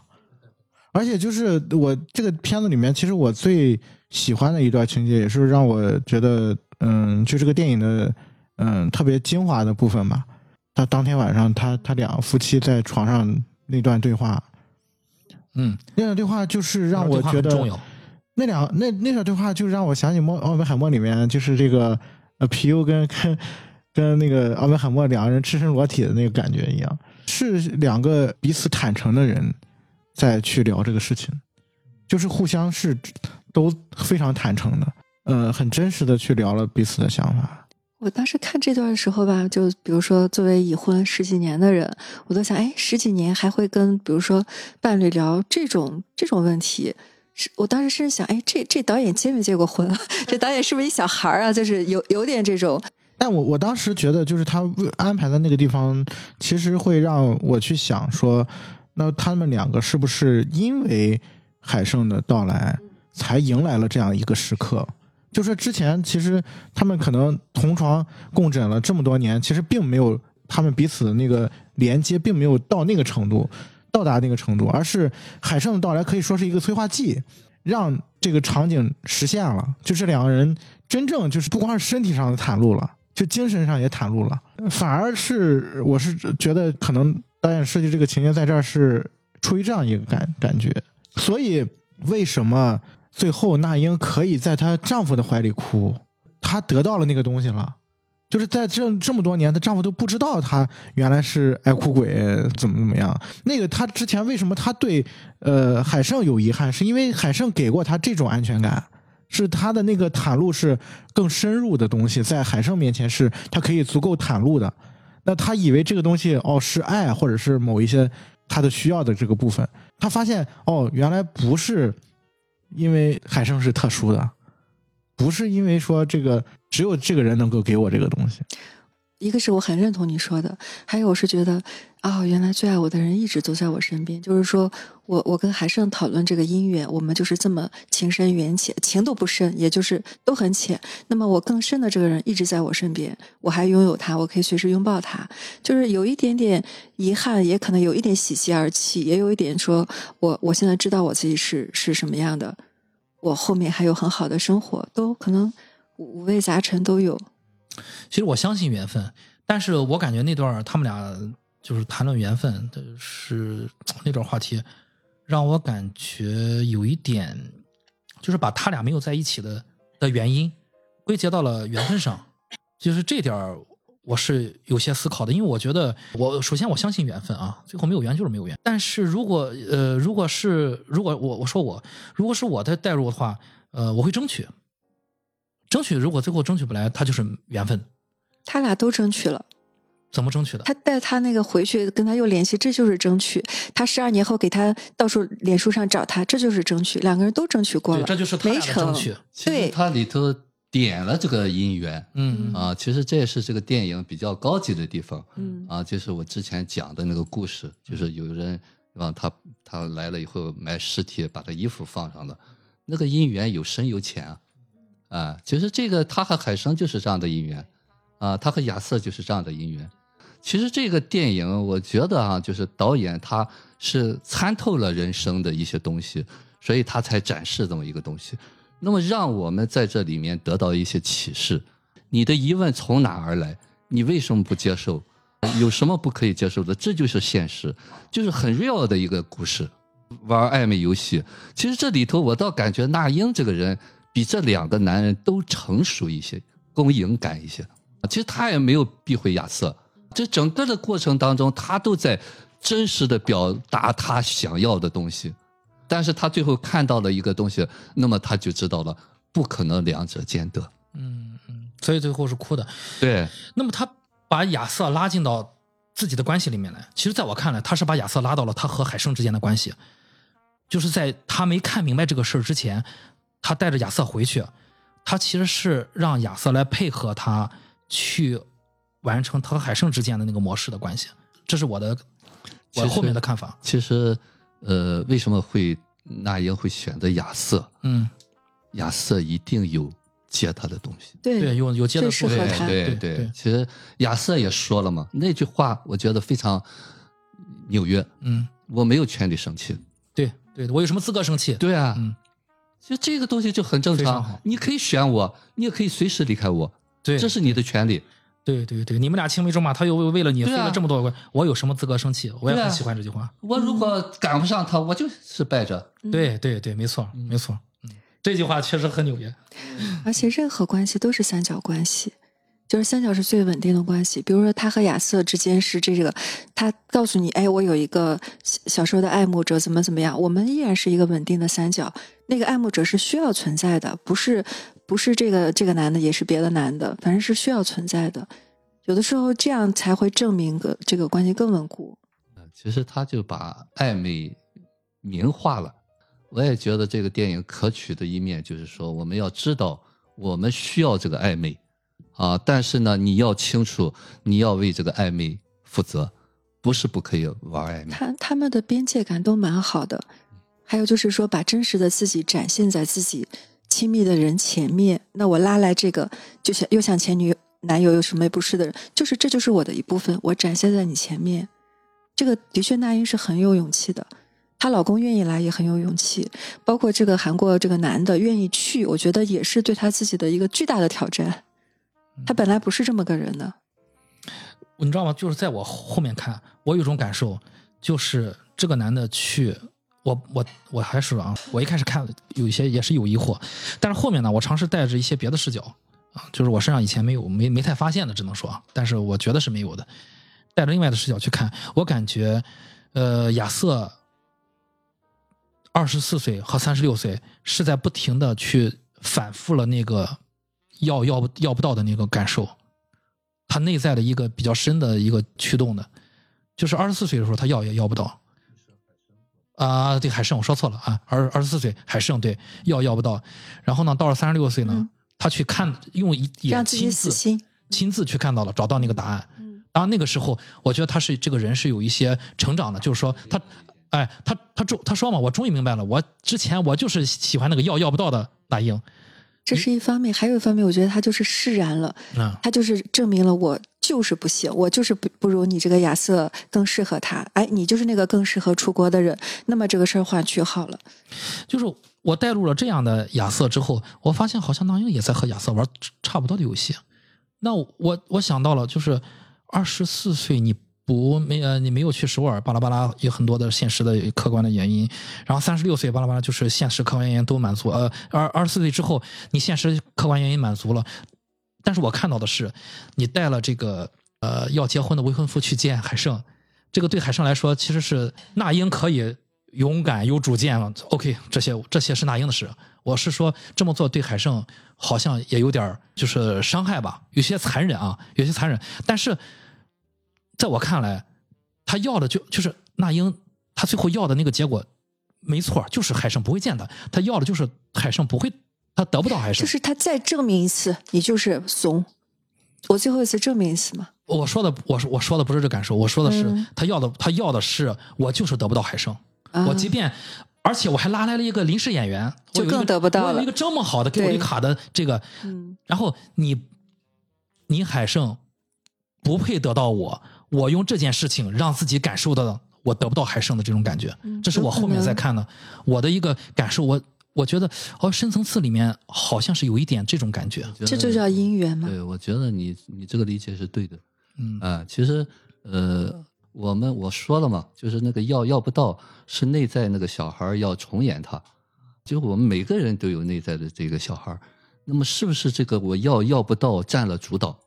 而且就是我这个片子里面，其实我最喜欢的一段情节，也是让我觉得，嗯，就这个电影的，嗯，特别精华的部分吧。他当天晚上，他他俩夫妻在床上那段对话，嗯，那段对话就是让我觉得。那两那那段对话就让我想起《莫奥本海默》里面就是这个呃皮尤跟跟跟那个奥本海默两个人赤身裸体的那个感觉一样，是两个彼此坦诚的人在去聊这个事情，就是互相是都非常坦诚的，呃，很真实的去聊了彼此的想法。我当时看这段的时候吧，就比如说作为已婚十几年的人，我都想，哎，十几年还会跟比如说伴侣聊这种这种问题。是我当时甚至想，哎，这这导演结没结过婚啊？这导演是不是一小孩儿啊？就是有有点这种，但我我当时觉得，就是他安排的那个地方，其实会让我去想说，那他们两个是不是因为海胜的到来，才迎来了这样一个时刻？就说之前其实他们可能同床共枕了这么多年，其实并没有他们彼此的那个连接，并没有到那个程度，到达那个程度，而是海胜的到来可以说是一个催化剂，让这个场景实现了。就是两个人真正就是不光是身体上的袒露了，就精神上也袒露了，反而是我是觉得可能导演设计这个情节在这儿是出于这样一个感感觉，所以为什么最后那英可以在她丈夫的怀里哭？她得到了那个东西了。就是在这这么多年，她丈夫都不知道她原来是爱哭鬼，怎么怎么样。那个她之前为什么她对呃海胜有遗憾，是因为海胜给过她这种安全感，是她的那个袒露是更深入的东西，在海胜面前是她可以足够袒露的。那她以为这个东西哦是爱，或者是某一些她的需要的这个部分，她发现哦原来不是因为海生是特殊的，不是因为说这个只有这个人能够给我这个东西。一个是我很认同你说的，还有我是觉得啊、原来最爱我的人一直都在我身边。就是说我我跟海胜讨论这个姻缘，我们就是这么情深缘浅，情都不深，也就是都很浅。那么我更深的这个人一直在我身边，我还拥有他，我可以随时拥抱他。就是有一点点遗憾，也可能有一点喜极而泣，也有一点说我我现在知道我自己是是什么样的，我后面还有很好的生活，都可能五五味杂陈都有。其实我相信缘分，但是我感觉那段他们俩就是谈论缘分的是那段话题，让我感觉有一点，就是把他俩没有在一起的的原因归结到了缘分上，就是这点我是有些思考的，因为我觉得我首先我相信缘分啊，最后没有缘就是没有缘。但是如果呃如果是如果我我说我如果是我的代入的话，呃我会争取，争取如果最后争取不来，他就是缘分。他俩都争取了。怎么争取的？他带他那个回去跟他又联系，这就是争取。他十二年后给他到处脸书上找他，这就是争取。两个人都争取过，了，这就是他的没成争取。其实对它里头点了这个姻缘嗯啊，其实这也是这个电影比较高级的地方嗯啊，就是我之前讲的那个故事，就是有人让他他来了以后埋尸体，把他衣服放上了，那个姻缘有深有浅啊。啊，其实这个他和海生就是这样的姻缘，啊，他和亚瑟就是这样的姻缘。其实这个电影，我觉得啊，就是导演他是参透了人生的一些东西，所以他才展示这么一个东西。那么让我们在这里面得到一些启示。你的疑问从哪而来？你为什么不接受？有什么不可以接受的？这就是现实，就是很 real 的一个故事。玩暧昧游戏，其实这里头我倒感觉那英这个人比这两个男人都成熟一些，更勇敢一些。其实他也没有避讳亚瑟，这整个的过程当中，他都在真实的表达他想要的东西。但是他最后看到了一个东西，那么他就知道了，不可能两者兼得。嗯嗯，所以最后是哭的。对，那么他把亚瑟拉进到自己的关系里面来，其实在我看来，他是把亚瑟拉到了他和海生之间的关系，就是在他没看明白这个事儿之前，他带着亚瑟回去，他其实是让亚瑟来配合他去完成他和海胜之间的那个模式的关系，这是我的我后面的看法。其实，呃，为什么会那英会选择亚瑟？嗯，亚瑟一定有接他的东西。对，对，有有接的最适合他对对对其实亚瑟也说了嘛，那句话我觉得非常纽约。嗯，我没有权利生气。对对，我有什么资格生气？对啊，嗯，其实这个东西就很正常。你可以选我，你也可以随时离开我，对，这是你的权利。对对对，你们俩青梅竹马，他又为了你对啊费了这么多关，我有什么资格生气？我也很喜欢这句话。我如果赶不上他，我就是败者。对对对，没错没错，嗯，这句话确实很纽约。而且任何关系都是三角关系，就是三角是最稳定的关系。比如说他和亚瑟之间是这个，他告诉你，哎，我有一个小小时候的爱慕者，怎么怎么样，我们依然是一个稳定的三角。那个爱慕者是需要存在的，不是不是这个这个男的，也是别的男的，反正是需要存在的。有的时候这样才会证明个这个关系更稳固。其实他就把暧昧明化了。我也觉得这个电影可取的一面就是说，我们要知道我们需要这个暧昧啊，但是呢，你要清楚，你要为这个暧昧负责，不是不可以玩暧昧。他他们的边界感都蛮好的，还有就是说，把真实的自己展现在自己亲密的人前面。那我拉来这个，就像又像前女男友有什么不是的人，就是这就是我的一部分，我展现在你前面。这个的确，那英是很有勇气的，她老公愿意来也很有勇气，包括这个韩国这个男的愿意去，我觉得也是对他自己的一个巨大的挑战。他本来不是这么个人的，你知道吗？就是在我后面看，我有一种感受，就是这个男的去，我我我还是啊，我一开始看有一些也是有疑惑，但是后面呢，我尝试带着一些别的视角啊，就是我身上以前没有没没太发现的，只能说，但是我觉得是没有的，带着另外的视角去看，我感觉，呃，亚瑟二十四岁和三十六岁是在不停的去反复了那个要要要不到的那个感受。他内在的一个比较深的一个驱动的，就是二十四岁的时候他要也要不到。啊，对，海胜我说错了啊，二二十四岁海胜对要要不到，然后呢，到了三十六岁呢，嗯他去看用一眼让自己亲自死心。亲自去看到了，找到那个答案。嗯当然那个时候，我觉得他是这个人是有一些成长的，就是说他，哎，他他终他说嘛，我终于明白了，我之前我就是喜欢那个要要不到的那英，这是一方面，还有一方面，我觉得他就是释然了。嗯，他就是证明了我就是不行，我就是不不如你这个亚瑟更适合他。哎，你就是那个更适合出国的人，那么这个事儿换句好了。就是我带入了这样的亚瑟之后，我发现好像那英也在和亚瑟玩差不多的游戏。那我我想到了，就是二十四岁你不没呃你没有去首尔，巴拉巴拉有很多的现实的客观的原因。然后三十六岁巴拉巴拉就是现实客观原因都满足。呃，二二十四岁之后你现实客观原因满足了，但是我看到的是你带了这个呃要结婚的未婚夫去见海胜，这个对海胜来说其实是那英可以勇敢有主见了。OK，这些这些是那英的事。我是说这么做对海胜好像也有点就是伤害吧，有些残忍啊，有些残忍。但是在我看来，他要的就就是那英，他最后要的那个结果没错，就是海胜不会见他，他要的就是海胜不会，他得不到海胜。就是他再证明一次，你就是怂。我最后一次证明一次嘛。我说的，我说我说的不是这感受，我说的是、嗯他要的，他要的是我就是得不到海胜，啊我即便而且我还拉来了一个临时演员，就更得不到了我有一个这么好的给我一卡的这个，嗯，然后你你海胜不配得到我，我用这件事情让自己感受到我得不到海胜的这种感觉，嗯这是我后面在看的我的一个感受。我我觉得哦，深层次里面好像是有一点这种感觉。觉这就叫姻缘吗。对，我觉得你你这个理解是对的。嗯啊，其实呃，我们我说了嘛，就是那个要要不到，是内在那个小孩儿要重演他，就我们每个人都有内在的这个小孩儿，那么是不是这个我要要不到占了主导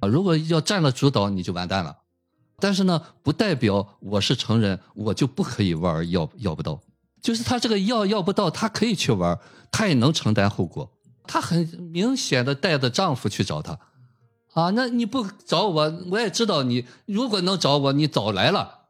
啊？如果要占了主导，你就完蛋了。但是呢，不代表我是成人，我就不可以玩要要不到。就是他这个要要不到，他可以去玩，他也能承担后果。她很明显的带着丈夫去找他，啊，那你不找我，我也知道你如果能找我，你早来了，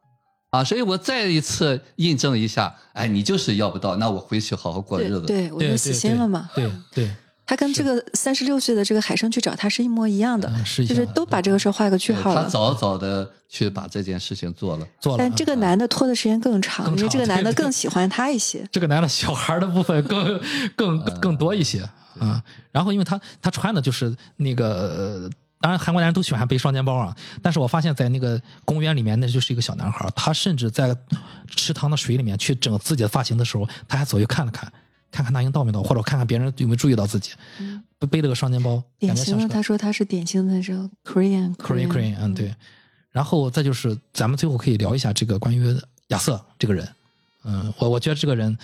啊，所以我再一次印证一下，哎，你就是要不到，那我回去好好过日子。对对，我对就死心了嘛。对对，他跟这个三十六岁的这个海生去找他是一模一样的，就是都把这个事儿画个句号了。他早早的去把这件事情做了。做了。但这个男的拖的时间更长，因为这个男的更喜欢他一些。这个男的小孩的部分更 更更多一些啊、然后因为他他穿的就是那个，呃当然韩国男人都喜欢背双肩包啊，但是我发现在那个公园里面，那就是一个小男孩，他甚至在池塘的水里面去整自己的发型的时候，他还左右看了看，看看那英到没到，或者看看别人有没有注意到自己，背背了个双肩包，典型的，他说他是典型的那种 Korean Korean Korean，嗯，对。然后再就是，咱们最后可以聊一下这个关于亚瑟这个人。嗯，我我觉得这个人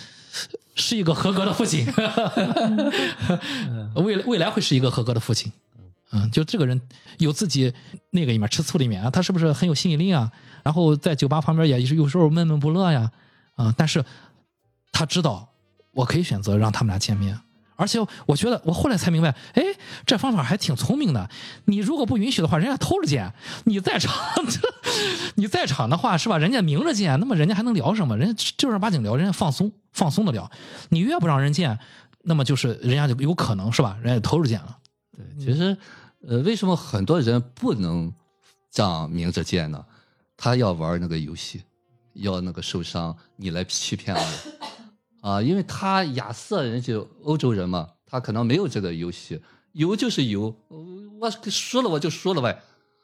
是一个合格的父亲，未来未来会是一个合格的父亲。嗯，就这个人有自己那个一面吃醋的一面啊，他是不是很有吸引力啊？然后在酒吧旁边也是有时候闷闷不乐呀，啊、但是他知道我可以选择让他们俩见面，而且我觉得我后来才明白，哎，这方法还挺聪明的。你如果不允许的话，人家偷着见；你在场，你在场的话是吧？人家明着见，那么人家还能聊什么？人家正儿八经聊，人家放松放松的聊。你越不让人见，那么就是人家就有可能是吧？人家偷着见了。对，其实，呃，为什么很多人不能这样明着见呢？他要玩那个游戏，要那个受伤，你来欺骗我，啊，因为他亚瑟人就欧洲人嘛，他可能没有这个游戏，有就是有，我输了我就输了呗。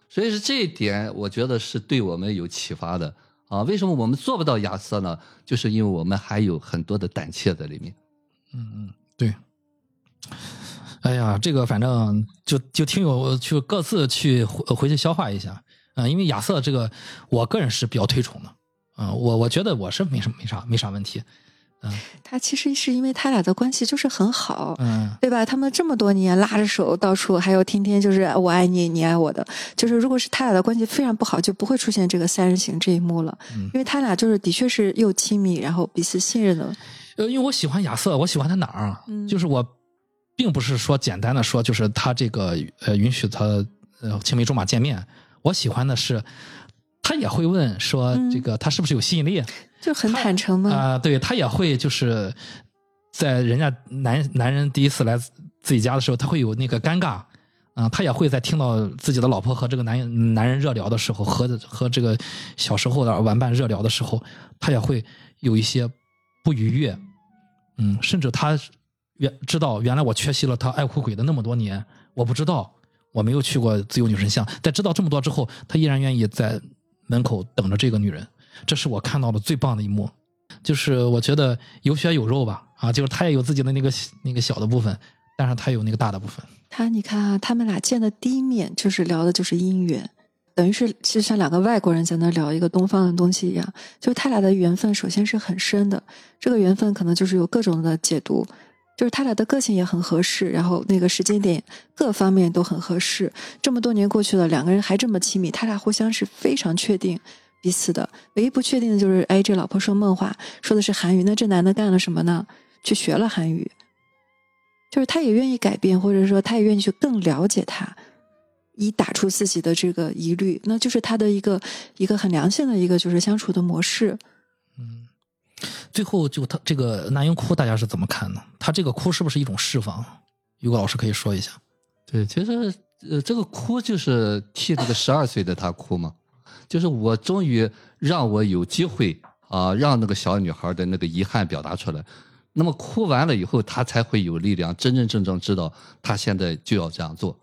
所以是这一点，我觉得是对我们有启发的啊。为什么我们做不到亚瑟呢？就是因为我们还有很多的胆怯在里面。嗯嗯，对。哎呀，这个反正就就听友去各自去回回去消化一下啊、因为亚瑟这个，我个人是比较推崇的，啊、我我觉得我是没什么没啥没啥问题，他其实是因为他俩的关系就是很好，嗯对吧？他们这么多年拉着手到处，还有天天就是我爱你，你爱我的。就是如果是他俩的关系非常不好，就不会出现这个三人行这一幕了。嗯因为他俩就是的确是又亲密，然后彼此信任的。呃，因为我喜欢亚瑟，我喜欢他哪儿啊？嗯就是我并不是说简单的说，就是他这个呃允许他呃青梅竹马见面，我喜欢的是他也会问说嗯这个他是不是有吸引力就很坦诚嘛。啊、对他也会就是在人家男男人第一次来自自己家的时候，他会有那个尴尬。啊、他也会在听到自己的老婆和这个男男人热聊的时候，和和这个小时候的玩伴热聊的时候，他也会有一些不愉悦，嗯，甚至他原知道原来我缺席了他爱哭鬼的那么多年，我不知道，我没有去过自由女神像，在知道这么多之后，他依然愿意在门口等着这个女人，这是我看到的最棒的一幕，就是我觉得有血有肉吧，啊，就是他也有自己的那个那个小的部分，但是他有那个大的部分，他你看啊，他们俩见的第一面就是聊的就是姻缘，等于是其实像两个外国人在那聊一个东方的东西一样，就是他俩的缘分首先是很深的，这个缘分可能就是有各种的解读，就是他俩的个性也很合适，然后那个时间点各方面都很合适。这么多年过去了，两个人还这么亲密，他俩互相是非常确定彼此的。唯一不确定的就是，哎，这老婆说梦话，说的是韩语，那这男的干了什么呢？去学了韩语。就是他也愿意改变，或者说他也愿意去更了解他，以打出自己的这个疑虑，那就是他的一个一个很良性的一个就是相处的模式。嗯，最后就他这个男婴哭，大家是怎么看呢？他这个哭是不是一种释放？于果老师可以说一下。对，其实呃，这个哭就是替这个十二岁的他哭嘛，就是我终于让我有机会啊，让那个小女孩的那个遗憾表达出来。那么哭完了以后，她才会有力量，真真正正知道她现在就要这样做。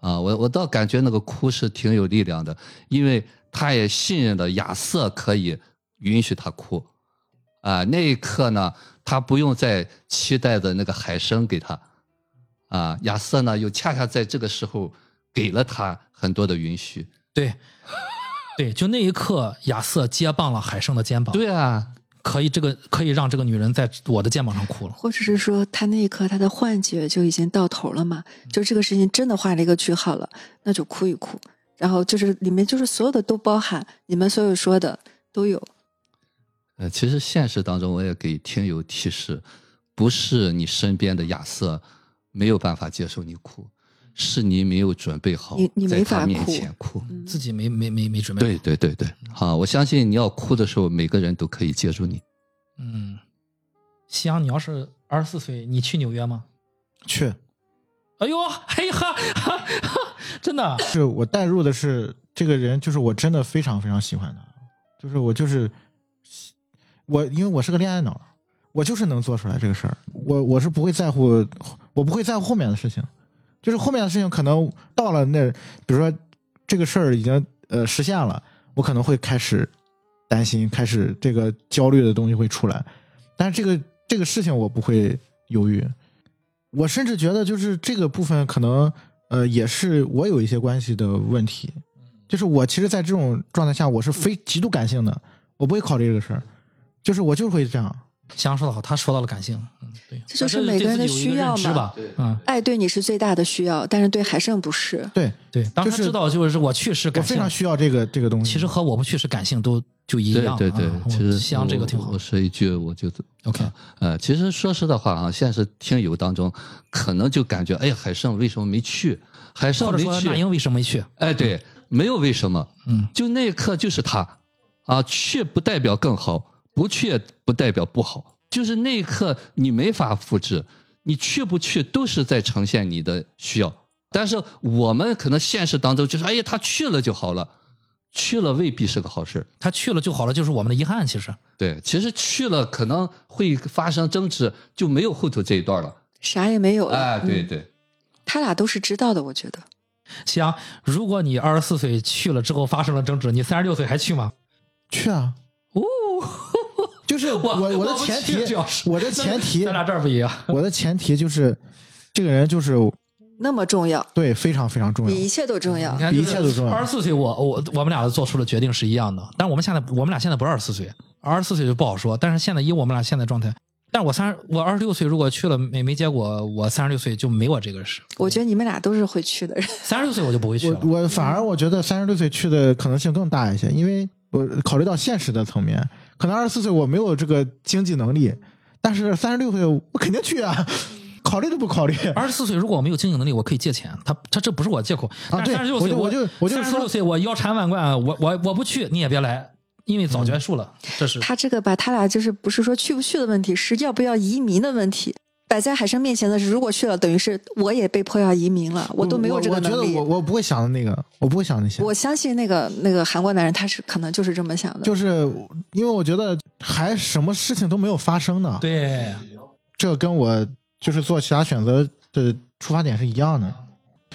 啊，我我倒感觉那个哭是挺有力量的，因为她也信任了亚瑟可以允许她哭。啊，那一刻呢，她不用再期待着那个海参给她。啊，亚瑟呢又恰恰在这个时候给了她很多的允许。对，对，就那一刻，亚瑟接棒了海生的肩膀，对啊，可以这个可以让这个女人在我的肩膀上哭了。或者是说，他那一刻他的幻觉就已经到头了嘛？就这个事情真的画了一个句号了，那就哭一哭。然后就是里面就是所有的都包含，你们所有说的都有。呃，其实现实当中，我也给听友提示，不是你身边的亚瑟没有办法接受你哭，是你没有准备好你你在没法他面前哭。嗯自己没没没没准备。对，对对对，好，我相信你要哭的时候，每个人都可以接住你。嗯，夕阳，你要是二十四岁，你去纽约吗？去，哎呦，嘿哈哈哈，真的，是我带入的是这个人，就是我真的非常非常喜欢他，就是我就是我，因为我是个恋爱脑，我就是能做出来这个事儿，我我是不会在乎，我不会在乎后面的事情，就是后面的事情可能到了那，比如说这个事儿已经呃实现了，我可能会开始担心，开始这个焦虑的东西会出来，但是这个这个事情我不会犹豫，我甚至觉得就是这个部分可能呃也是我有一些关系的问题，就是我其实，在这种状态下，我是非极度感性的，我不会考虑这个事儿，就是我就会这样。夕阳说的好，他说到了感性，嗯，对，这就是每个人的需要嘛吧，嗯，爱对你是最大的需要，但是对海胜不是。对对，当是知道就是我去是感性，我非常需要这个这个东西。其实和我不去是感性都就一样，对对对啊，其实夕阳这个挺好我我说一句，我就 OK 呃，其实说实的话啊，现实听友当中可能就感觉，哎呀，海胜为什么没去？海胜或者没去说那，英为什么没去？哎，对，没有为什么，嗯，就那一刻就是他，啊，去不代表更好，不去也不代表不好，就是那一刻你没法复制，你去不去都是在呈现你的需要。但是我们可能现实当中就是，哎呀，他去了就好了，去了未必是个好事儿他去了就好了，就是我们的遗憾。其实对，其实去了可能会发生争执，就没有后头这一段了。啥也没有了。哎，对嗯对，他俩都是知道的，我觉得。夕阳，如果你二十四岁去了之后发生了争执，你三十六岁还去吗？去啊，哦，就是我我我的前提我的前提咱，俩这儿不一样。我的前提就是这个人就是那么重要，对非常非常重要。比一切都重要你。看，比一切都重要二十四岁我，我我们俩做出的决定是一样的，但是我们现在我们俩现在不是二十四岁，二十四岁就不好说。但是现在以我们俩现在状态，但是我三我二十六岁如果去了没没结果，我三十六岁就没我这个事。我觉得你们俩都是会去的人。三十六岁我就不会去了。我我反而我觉得三十六岁去的可能性更大一些，因为我考虑到现实的层面，可能二十四岁我没有这个经济能力，但是三十六岁我肯定去啊，考虑都不考虑。二十四岁如果我没有经济能力，我可以借钱，他他这不是我借口。啊对三十六岁我就我就我就三十六岁我腰缠万贯，我我我不去你也别来，因为早结束了。这是他这个吧，他俩就是不是说去不去的问题，是要不要移民的问题。摆在海生面前的是，如果去了，等于是我也被迫要移民了，我都没有这个能力。我觉得我我不会想的那个，我不会想那些。我相信那个那个韩国男人，他是可能就是这么想的。就是因为我觉得还什么事情都没有发生呢，对，这个跟我就是做其他选择的出发点是一样的，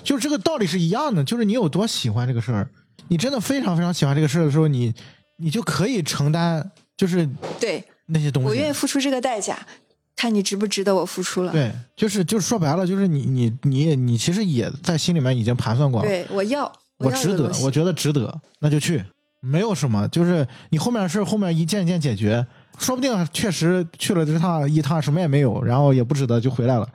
就是这个道理是一样的。就是你有多喜欢这个事儿，你真的非常非常喜欢这个事儿的时候，你你就可以承担，就是对那些东西。我愿意付出这个代价，看你值不值得我付出了。对，就是就是说白了，就是你你你你其实也在心里面已经盘算过了，对，我要，要我值得我觉得值得，那就去，没有什么，就是你后面的事后面一件一件解决，说不定确实去了这趟一趟什么也没有，然后也不值得就回来了，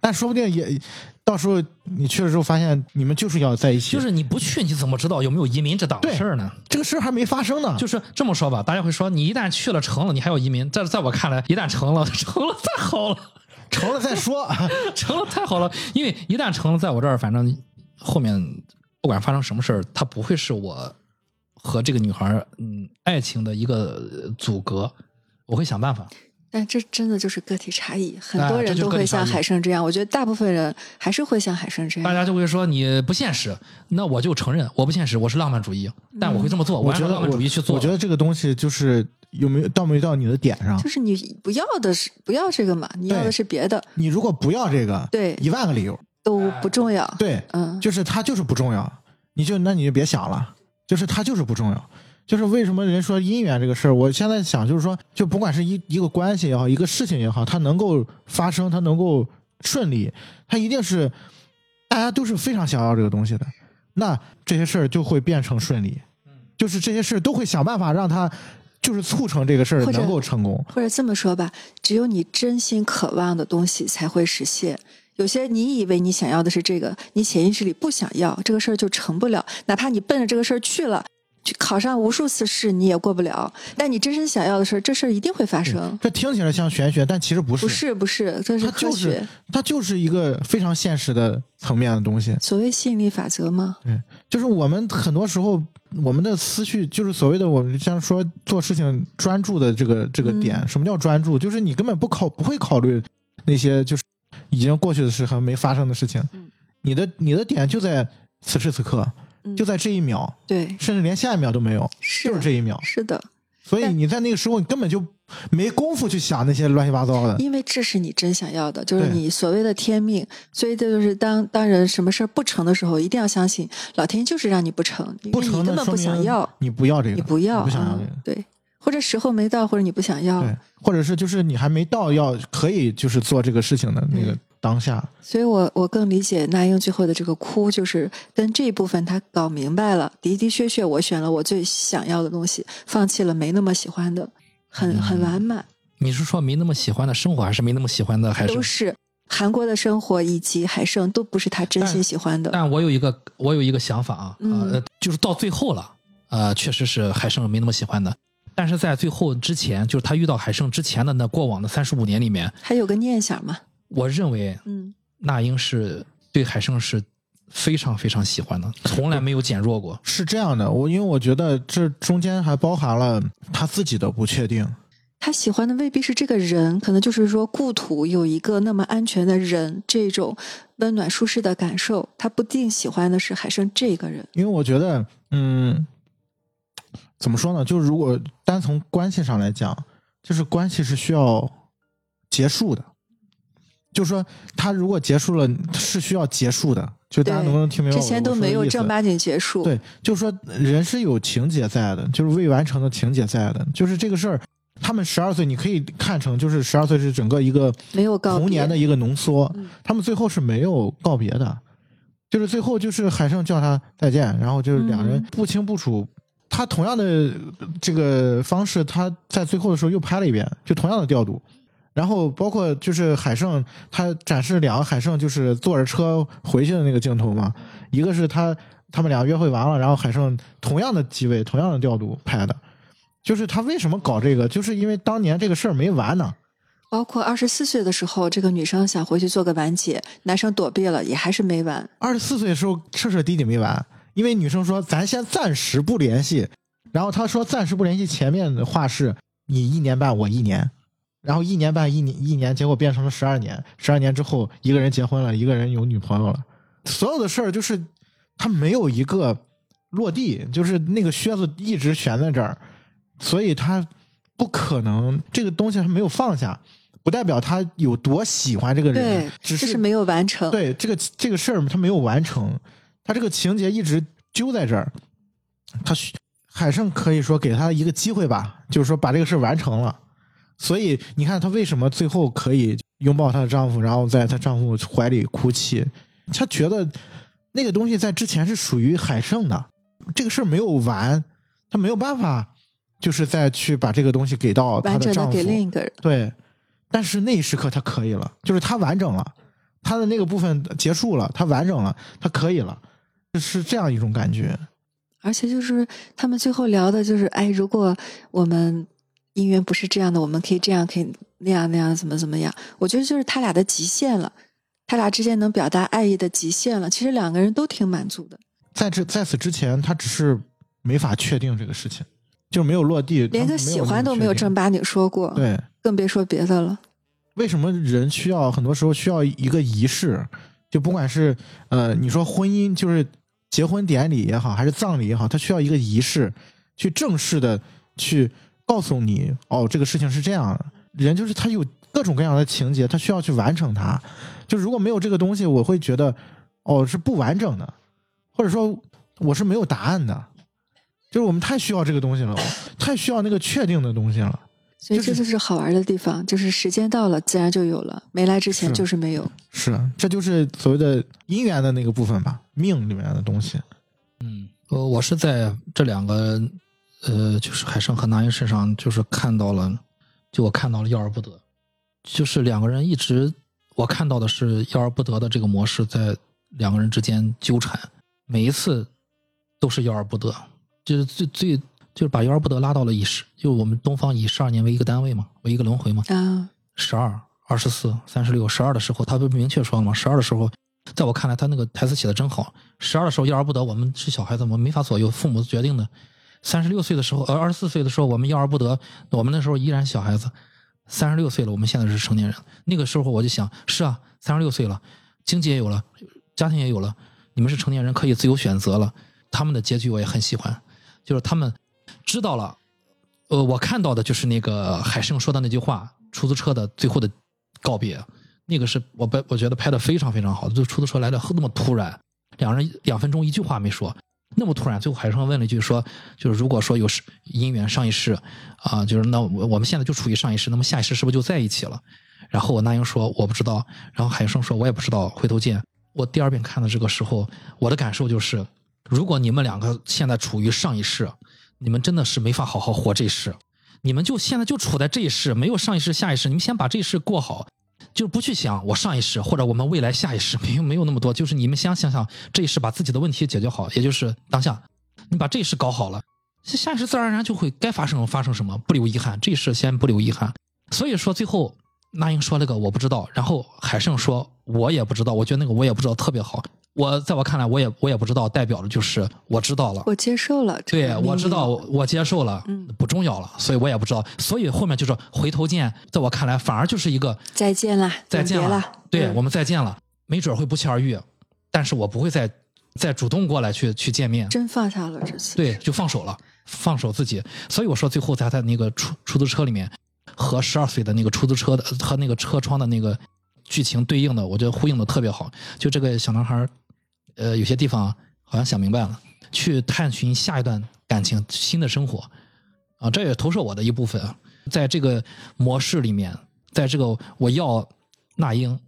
但说不定也到时候你去了之后发现你们就是要在一起，就是你不去，你怎么知道有没有移民这档事儿呢？这个事儿还没发生呢，就是这么说吧，大家会说，你一旦去了成了，你还要移民。在在我看来，一旦成了，成了太好了，成了再说，成了太好了。因为一旦成了，在我这儿，反正后面不管发生什么事儿，它不会是我和这个女孩儿嗯爱情的一个呃阻隔，我会想办法。但这真的就是个体差异，很多人都会像海生这样。我觉得大部分人还是会像海生这样大。家就会说你不现实，那我就承认我不现实，我是浪漫主义，但我会这么做，我觉得我主义去做。我觉得这个东西就是有没有到没到你的点上就。是你不要的是不要这个嘛，你要的是别的，你如果不要这个，对一万个理由，都不重要。对，嗯，就是它就是不重要，你就那你就别想了，就是它就是不重要。就是为什么人说姻缘这个事儿，我现在想就是说，就不管是一一个关系也好，一个事情也好，它能够发生，它能够顺利，它一定是大家都是非常想要这个东西的，那这些事儿就会变成顺利，就是这些事儿都会想办法让它就是促成这个事儿能够成功。或者这么说吧，只有你真心渴望的东西才会实现。有些你以为你想要的是这个，你潜意识里不想要，这个事儿就成不了。哪怕你奔着这个事儿去了，去考上无数次试，你也过不了。但你真正想要的事儿，这事儿一定会发生。这听起来像玄学，但其实不是，不是不是，这是它科学。就是它就是一个非常现实的层面的东西。所谓吸引力法则吗？对，就是我们很多时候，我们的思绪就是所谓的我们像说做事情专注的这个这个点。嗯什么叫专注？就是你根本不考不会考虑那些就是已经过去的事和没发生的事情。嗯你的你的点就在此时此刻，嗯就在这一秒，对，甚至连下一秒都没有，是就是这一秒。是的，所以你在那个时候，你根本就没工夫去想那些乱七八糟的。因为这是你真想要的，就是你所谓的天命。所以这就是当当人什么事儿不成的时候，一定要相信老天就是让你不成，因不为你根本不想要，你不要这个，你不要，你不想要这嗯个。对，或者时候没到，或者你不想要。对，或者是就是你还没到要可以就是做这个事情的那个嗯当下，所以我我更理解那英最后的这个哭，就是跟这一部分他搞明白了，的的确确我选了我最想要的东西，放弃了没那么喜欢的，很嗯很完满，你是说没那么喜欢的生活，还是没那么喜欢的还是？都是韩国的生活以及海胜都不是他真心喜欢的。但我有一个我有一个想法啊，嗯呃，就是到最后了，呃，确实是海胜没那么喜欢的。但是在最后之前，就是他遇到海胜之前的那过往的三十五年里面，还有个念想嘛，我认为嗯，那英是对海胜是非常非常喜欢的，从来没有减弱过。是这样的，我因为我觉得这中间还包含了他自己的不确定。他喜欢的未必是这个人，可能就是说故土有一个那么安全的人，这种温暖舒适的感受，他不定喜欢的是海生这个人。因为我觉得，嗯，怎么说呢？就是如果单从关系上来讲，就是关系是需要结束的。就是说，他如果结束了，是需要结束的。就大家能不能听明白？之前都没有正八经结束。对，就是说人是有情节在的，就是未完成的情节在的，就是这个事儿。他们十二岁，你可以看成就是十二岁是整个一个没有童年的一个浓缩嗯。他们最后是没有告别的，就是最后就是海胜叫他再见，然后就是两人嗯不清不楚。他同样的这个方式，他在最后的时候又拍了一遍，就同样的调度。然后包括就是海胜，他展示两个海胜就是坐着车回去的那个镜头嘛，一个是他他们俩约会完了，然后海胜同样的机位、同样的调度拍的，就是他为什么搞这个，就是因为当年这个事儿没完呢。包括二十四岁的时候，这个女生想回去做个完结，男生躲避了，也还是没完。二十四岁的时候彻彻底底没完，因为女生说咱先暂时不联系，然后他说暂时不联系，前面的话是你一年半我一年，然后一年半一年一年，结果变成了十二年，十二年之后一个人结婚了，一个人有女朋友了，所有的事儿就是他没有一个落地，就是那个靴子一直悬在这儿，所以他不可能这个东西他没有放下。不代表他有多喜欢这个人，，只是是没有完成。对这个这个事儿他没有完成，他这个情节一直揪在这儿。他需海胜可以说给他一个机会吧，就是说把这个事儿完成了。所以你看她为什么最后可以拥抱她的丈夫，然后在她丈夫怀里哭泣？她觉得那个东西在之前是属于海胜的，这个事儿没有完，她没有办法，就是再去把这个东西给到她完整的的丈夫。给另一个人。对，但是那一时刻她可以了，就是她完整了，她的那个部分结束了，她完整了，她可以了，是这样一种感觉。而且就是他们最后聊的就是，哎，如果我们姻缘不是这样的，我们可以这样，可以那样那样，怎么怎么样？我觉得就是他俩的极限了，他俩之间能表达爱意的极限了。其实两个人都挺满足的。在这在此之前，他只是没法确定这个事情，就没有落地，连个喜欢都没有正八经说过，对，更别说别的了。为什么人需要很多时候需要一个仪式？就不管是呃，你说婚姻就是结婚典礼也好，还是葬礼也好，它需要一个仪式，去正式的去告诉你，哦，这个事情是这样的。人就是他有各种各样的情节，他需要去完成它。就如果没有这个东西，我会觉得，哦，是不完整的，或者说我是没有答案的。就是我们太需要这个东西了，太需要那个确定的东西了。所以这就是好玩的地方，就是时间到了，自然就有了；没来之前就是没有。是，这就是所谓的姻缘的那个部分吧，命里面的东西。嗯，呃，我是在这两个，呃，就是海生和那英身上，就是看到了，就我看到了要而不得，就是两个人一直，我看到的是要而不得的这个模式在两个人之间纠缠，每一次都是要而不得，就是最最就是把要而不得拉到了以十，就我们东方以十二年为一个单位嘛，为一个轮回嘛，啊，十二、二十四、三十六、十二的时候，他不明确说了吗？十二的时候，在我看来，他那个台词写的真好。十二的时候要而不得，我们是小孩子，我们没法左右，父母决定的。三十六岁的时候，呃，二十四岁的时候，我们要而不得，我们那时候依然小孩子。三十六岁了，我们现在是成年人。那个时候我就想，是啊，三十六岁了，经济也有了，家庭也有了，你们是成年人，可以自由选择了。他们的结局我也很喜欢，就是他们知道了，呃，我看到的就是那个海胜说的那句话，出租车的最后的告别，那个是我拍，我觉得拍的非常非常好，就出租车来的那么突然，两人两分钟一句话没说，那么突然，最后海生问了一句说，就是如果说有是姻缘上一世啊、就是那我我们现在就处于上一世，那么下一世是不是就在一起了？然后我那英说我不知道，然后海生说我也不知道，回头见。我第二遍看的这个时候，我的感受就是，如果你们两个现在处于上一世，你们真的是没法好好活这一世。你们就现在就处在这一世，没有上一世、下一世，你们先把这一世过好，就是不去想我上一世或者我们未来下一世，没有没有那么多，就是你们先想想这一世把自己的问题解决好，也就是当下，你把这一世搞好了，下一世自然而然就会该发生发生什么，不留遗憾，这一世先不留遗憾。所以说最后那英说了个我不知道，然后海胜说我也不知道，我觉得那个我也不知道特别好。我在我看来，我也我也不知道，代表的就是我知道了。我接受了对，我知道，我接受了，嗯不重要了，所以我也不知道，所以后面就是回头见，在我看来反而就是一个再见了，再见了。对、嗯我们再见了，没准会不期而遇，但是我不会再再主动过来去去见面，真放下了这次。对，就放手了，放手自己，所以我说最后在他那个出出租车里面和十二岁的那个出租车的和那个车窗的那个剧情对应的，我觉得呼应的特别好，就这个小男孩儿，呃，有些地方好像想明白了，去探寻下一段感情、新的生活，啊，这也投射我的一部分啊。在这个模式里面，在这个我要那英，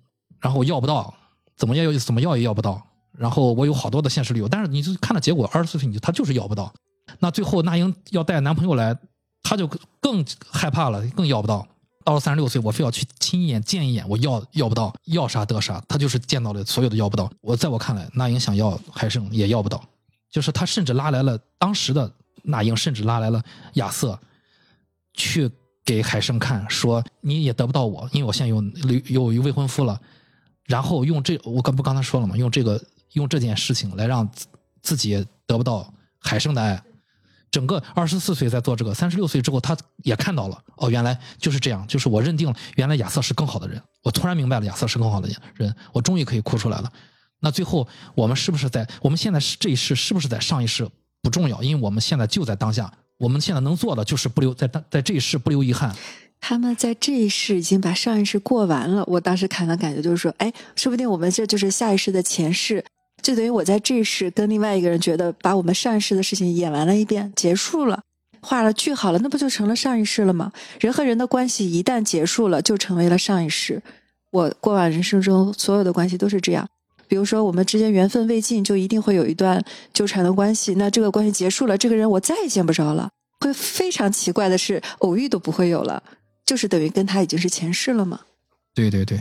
然后要不到，怎么要怎么要也要不到，然后我有好多的现实理由，但是你就看了结果，二十四岁你就他就是要不到，那最后那英要带男朋友来，他就更害怕了，更要不到。到了三十六岁，我非要去亲眼见一眼，我要要不到，要啥得啥，他就是见到了所有的要不到。我在我看来，那英想要海胜也要不到，就是他甚至拉来了当时的那英，甚至拉来了亚瑟，去给海生看，说你也得不到我，因为我现在有有有未婚夫了。然后用这，我刚不刚才说了吗？用这个用这件事情来让自自己得不到海生的爱。整个二十四岁在做这个，三十六岁之后他也看到了，哦，原来就是这样，就是我认定了，原来亚瑟是更好的人，我突然明白了亚瑟是更好的人，我终于可以哭出来了。那最后我们是不是在我们现在是这一世是不是在上一世不重要，因为我们现在就在当下，我们现在能做的就是不留在在这一世不留遗憾。他们在这一世已经把上一世过完了。我当时看的感觉就是说，哎，说不定我们这就是下一世的前世，就等于我在这世跟另外一个人觉得把我们上一世的事情演完了一遍，结束了，画了句号了，那不就成了上一世了吗？人和人的关系一旦结束了，就成为了上一世。我过往人生中所有的关系都是这样。比如说，我们之间缘分未尽，就一定会有一段纠缠的关系。那这个关系结束了，这个人我再也见不着了。会非常奇怪的是，偶遇都不会有了。就是等于跟他已经是前世了嘛。对对对，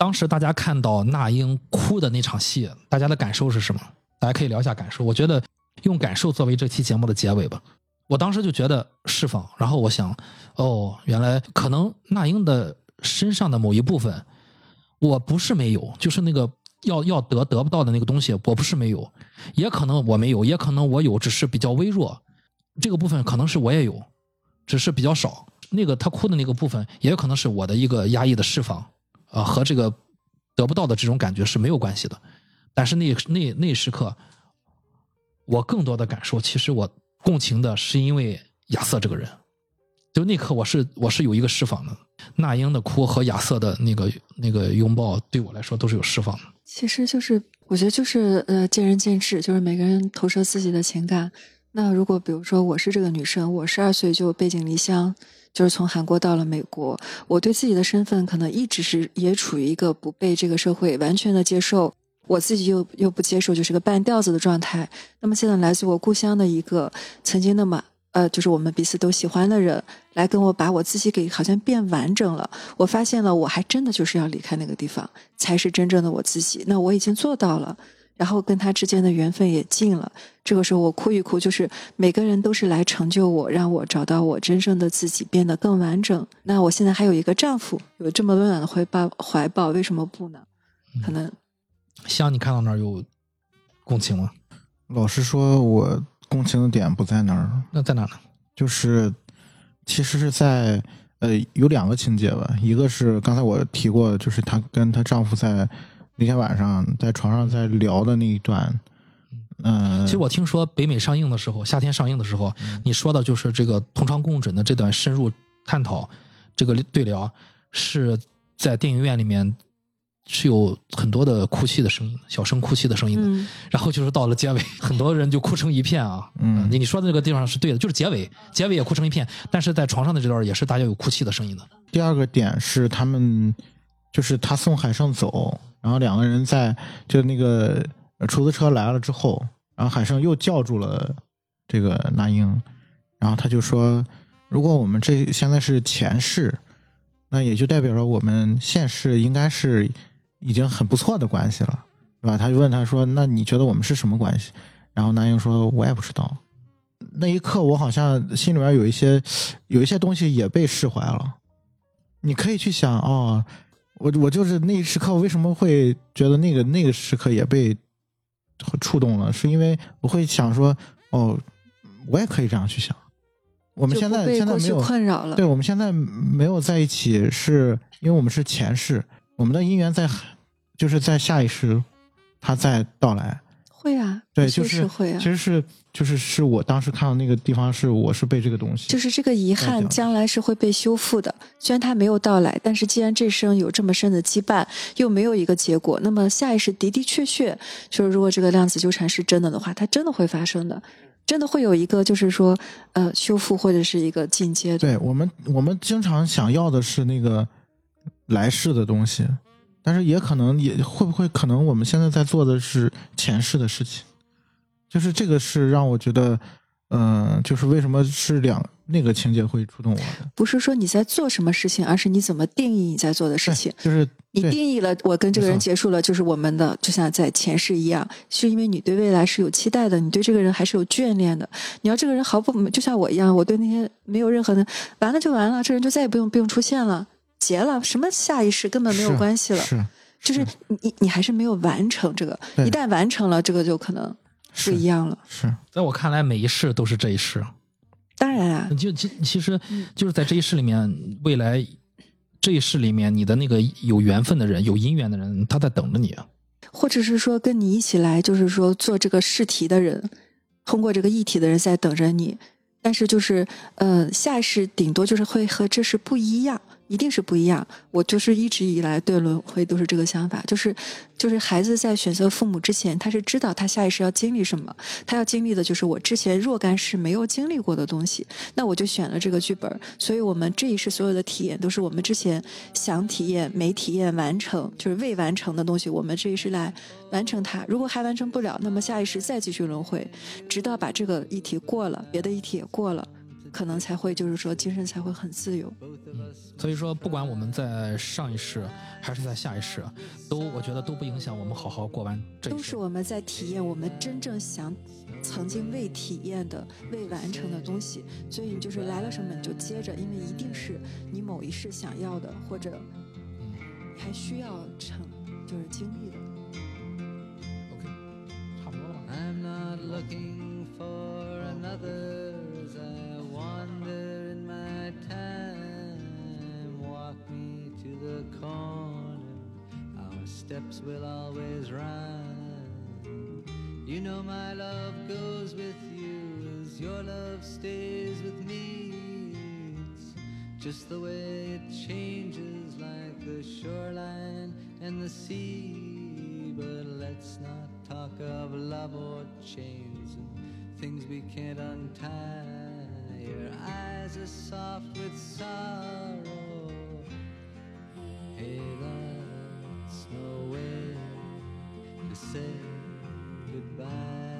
当时大家看到那英哭的那场戏，大家的感受是什么？大家可以聊一下感受。我觉得用感受作为这期节目的结尾吧。我当时就觉得释放，然后我想，哦，原来可能那英的身上的某一部分，我不是没有，就是那个要要得得不到的那个东西，我不是没有，也可能我没有，也可能我有，只是比较微弱。这个部分可能是我也有，只是比较少。那个他哭的那个部分，也有可能是我的一个压抑的释放，啊、和这个得不到的这种感觉是没有关系的。但是那那那时刻，我更多的感受，其实我共情的是因为亚瑟这个人。就那刻，我是我是有一个释放的。那英的哭和亚瑟的那个那个拥抱，对我来说都是有释放的。其实就是我觉得就是呃见仁见智，就是每个人投射自己的情感。那如果比如说我是这个女生，我十二岁就背井离乡，就是从韩国到了美国，我对自己的身份可能一直是也处于一个不被这个社会完全的接受，我自己又又不接受，就是个半吊子的状态。那么现在来自我故乡的一个曾经那么呃，就是我们彼此都喜欢的人，来跟我把我自己给好像变完整了。我发现了，我还真的就是要离开那个地方，才是真正的我自己。那我已经做到了。然后跟他之间的缘分也尽了。这个时候我哭一哭，就是每个人都是来成就我，让我找到我真正的自己，变得更完整。那我现在还有一个丈夫，有这么温暖的怀抱，怀抱为什么不呢？可能像，你看到那儿有共情吗？老实说，我共情的点不在那儿，那在哪呢？就是其实是在呃有两个情节吧，一个是刚才我提过，就是她跟她丈夫在那天晚上在床上在聊的那一段，嗯、其实我听说北美上映的时候，夏天上映的时候，你说的就是这个同床共枕的这段深入探讨，这个对聊是在电影院里面是有很多的哭泣的声音，小声哭泣的声音的。嗯然后就是到了结尾，很多人就哭成一片啊。嗯你你说的这个地方是对的，就是结尾，结尾也哭成一片，但是在床上的这段也是大家有哭泣的声音的。第二个点是他们就是他送海胜走，然后两个人在就那个出租车来了之后，然后海胜又叫住了这个那英，然后他就说，如果我们这现在是前世，那也就代表着我们现世应该是已经很不错的关系了，对吧？他就问他说，那你觉得我们是什么关系？然后那英说，我也不知道。那一刻，我好像心里面有一些有一些东西也被释怀了。你可以去想哦，我我就是那一时刻为什么会觉得那个那个时刻也被触动了，是因为我会想说哦，我也可以这样去想。我们现在现在没有困扰了。对，我们现在没有在一起，是因为我们是前世，我们的姻缘在，就是在下一世，它在到来。会啊，对，就是会啊其。实是就是是我当时看到那个地方，是我是被这个东西，就是这个遗憾，将来是会被修复的。虽然它没有到来，但是既然这生有这么深的羁绊，又没有一个结果，那么下意识的的确确，就是如果这个量子纠缠是真的的话，它真的会发生的，真的会有一个就是说，呃，修复或者是一个进阶的。对我们，我们经常想要的是那个来世的东西，但是也可能也会不会可能我们现在在做的是前世的事情，就是这个是让我觉得，嗯、就是为什么是两那个情节会触动我的不是说你在做什么事情，而是你怎么定义你在做的事情。就是你定义了我跟这个人结束了，就是我们的，就像在前世一样，是因为你对未来是有期待的，你对这个人还是有眷恋的。你要这个人毫不就像我一样，我对那些没有任何的，完了就完了，这人就再也不用不用出现了，结了，什么下一世根本没有关系了。是就是你你你还是没有完成这个，一旦完成了，这个就可能不一样了。是在我看来，每一世都是这一世。当然啊，就其其实嗯就是在这一世里面，未来这一世里面，你的那个有缘分的人、有姻缘的人，他在等着你。或者是说跟你一起来，就是说做这个试题的人，通过这个议题的人在等着你。但是就是，呃，下一世顶多就是会和这是不一样，一定是不一样。我就是一直以来对轮回都是这个想法，就是就是孩子在选择父母之前，他是知道他下意识要经历什么，他要经历的就是我之前若干世没有经历过的东西，那我就选了这个剧本。所以我们这一世所有的体验都是我们之前想体验没体验完成，就是未完成的东西，我们这一世来完成它。如果还完成不了，那么下意识再继续轮回，直到把这个议题过了，别的议题也过了，可能才会就是说精神才会很自由。所以说，不管我们在上一世还是在下一世，都我觉得都不影响我们好好过完这一世都是。我们在体验我们真正想、曾经未体验的、未完成的东西。所以你就是来了什么你就接着，因为一定是你某一世想要的，或者你还需要成就是经历的。OK，差不多了吧。I'm not looking for another time, walk me to the corner. Our steps will always rhyme. You know my love goes with you as your love stays with me. It's just the way it changes like the shoreline and the sea. But let's not talk of love or chains and things we can't untie. Your eyes are soft with sorrow. Hey, that's no way to say goodbye.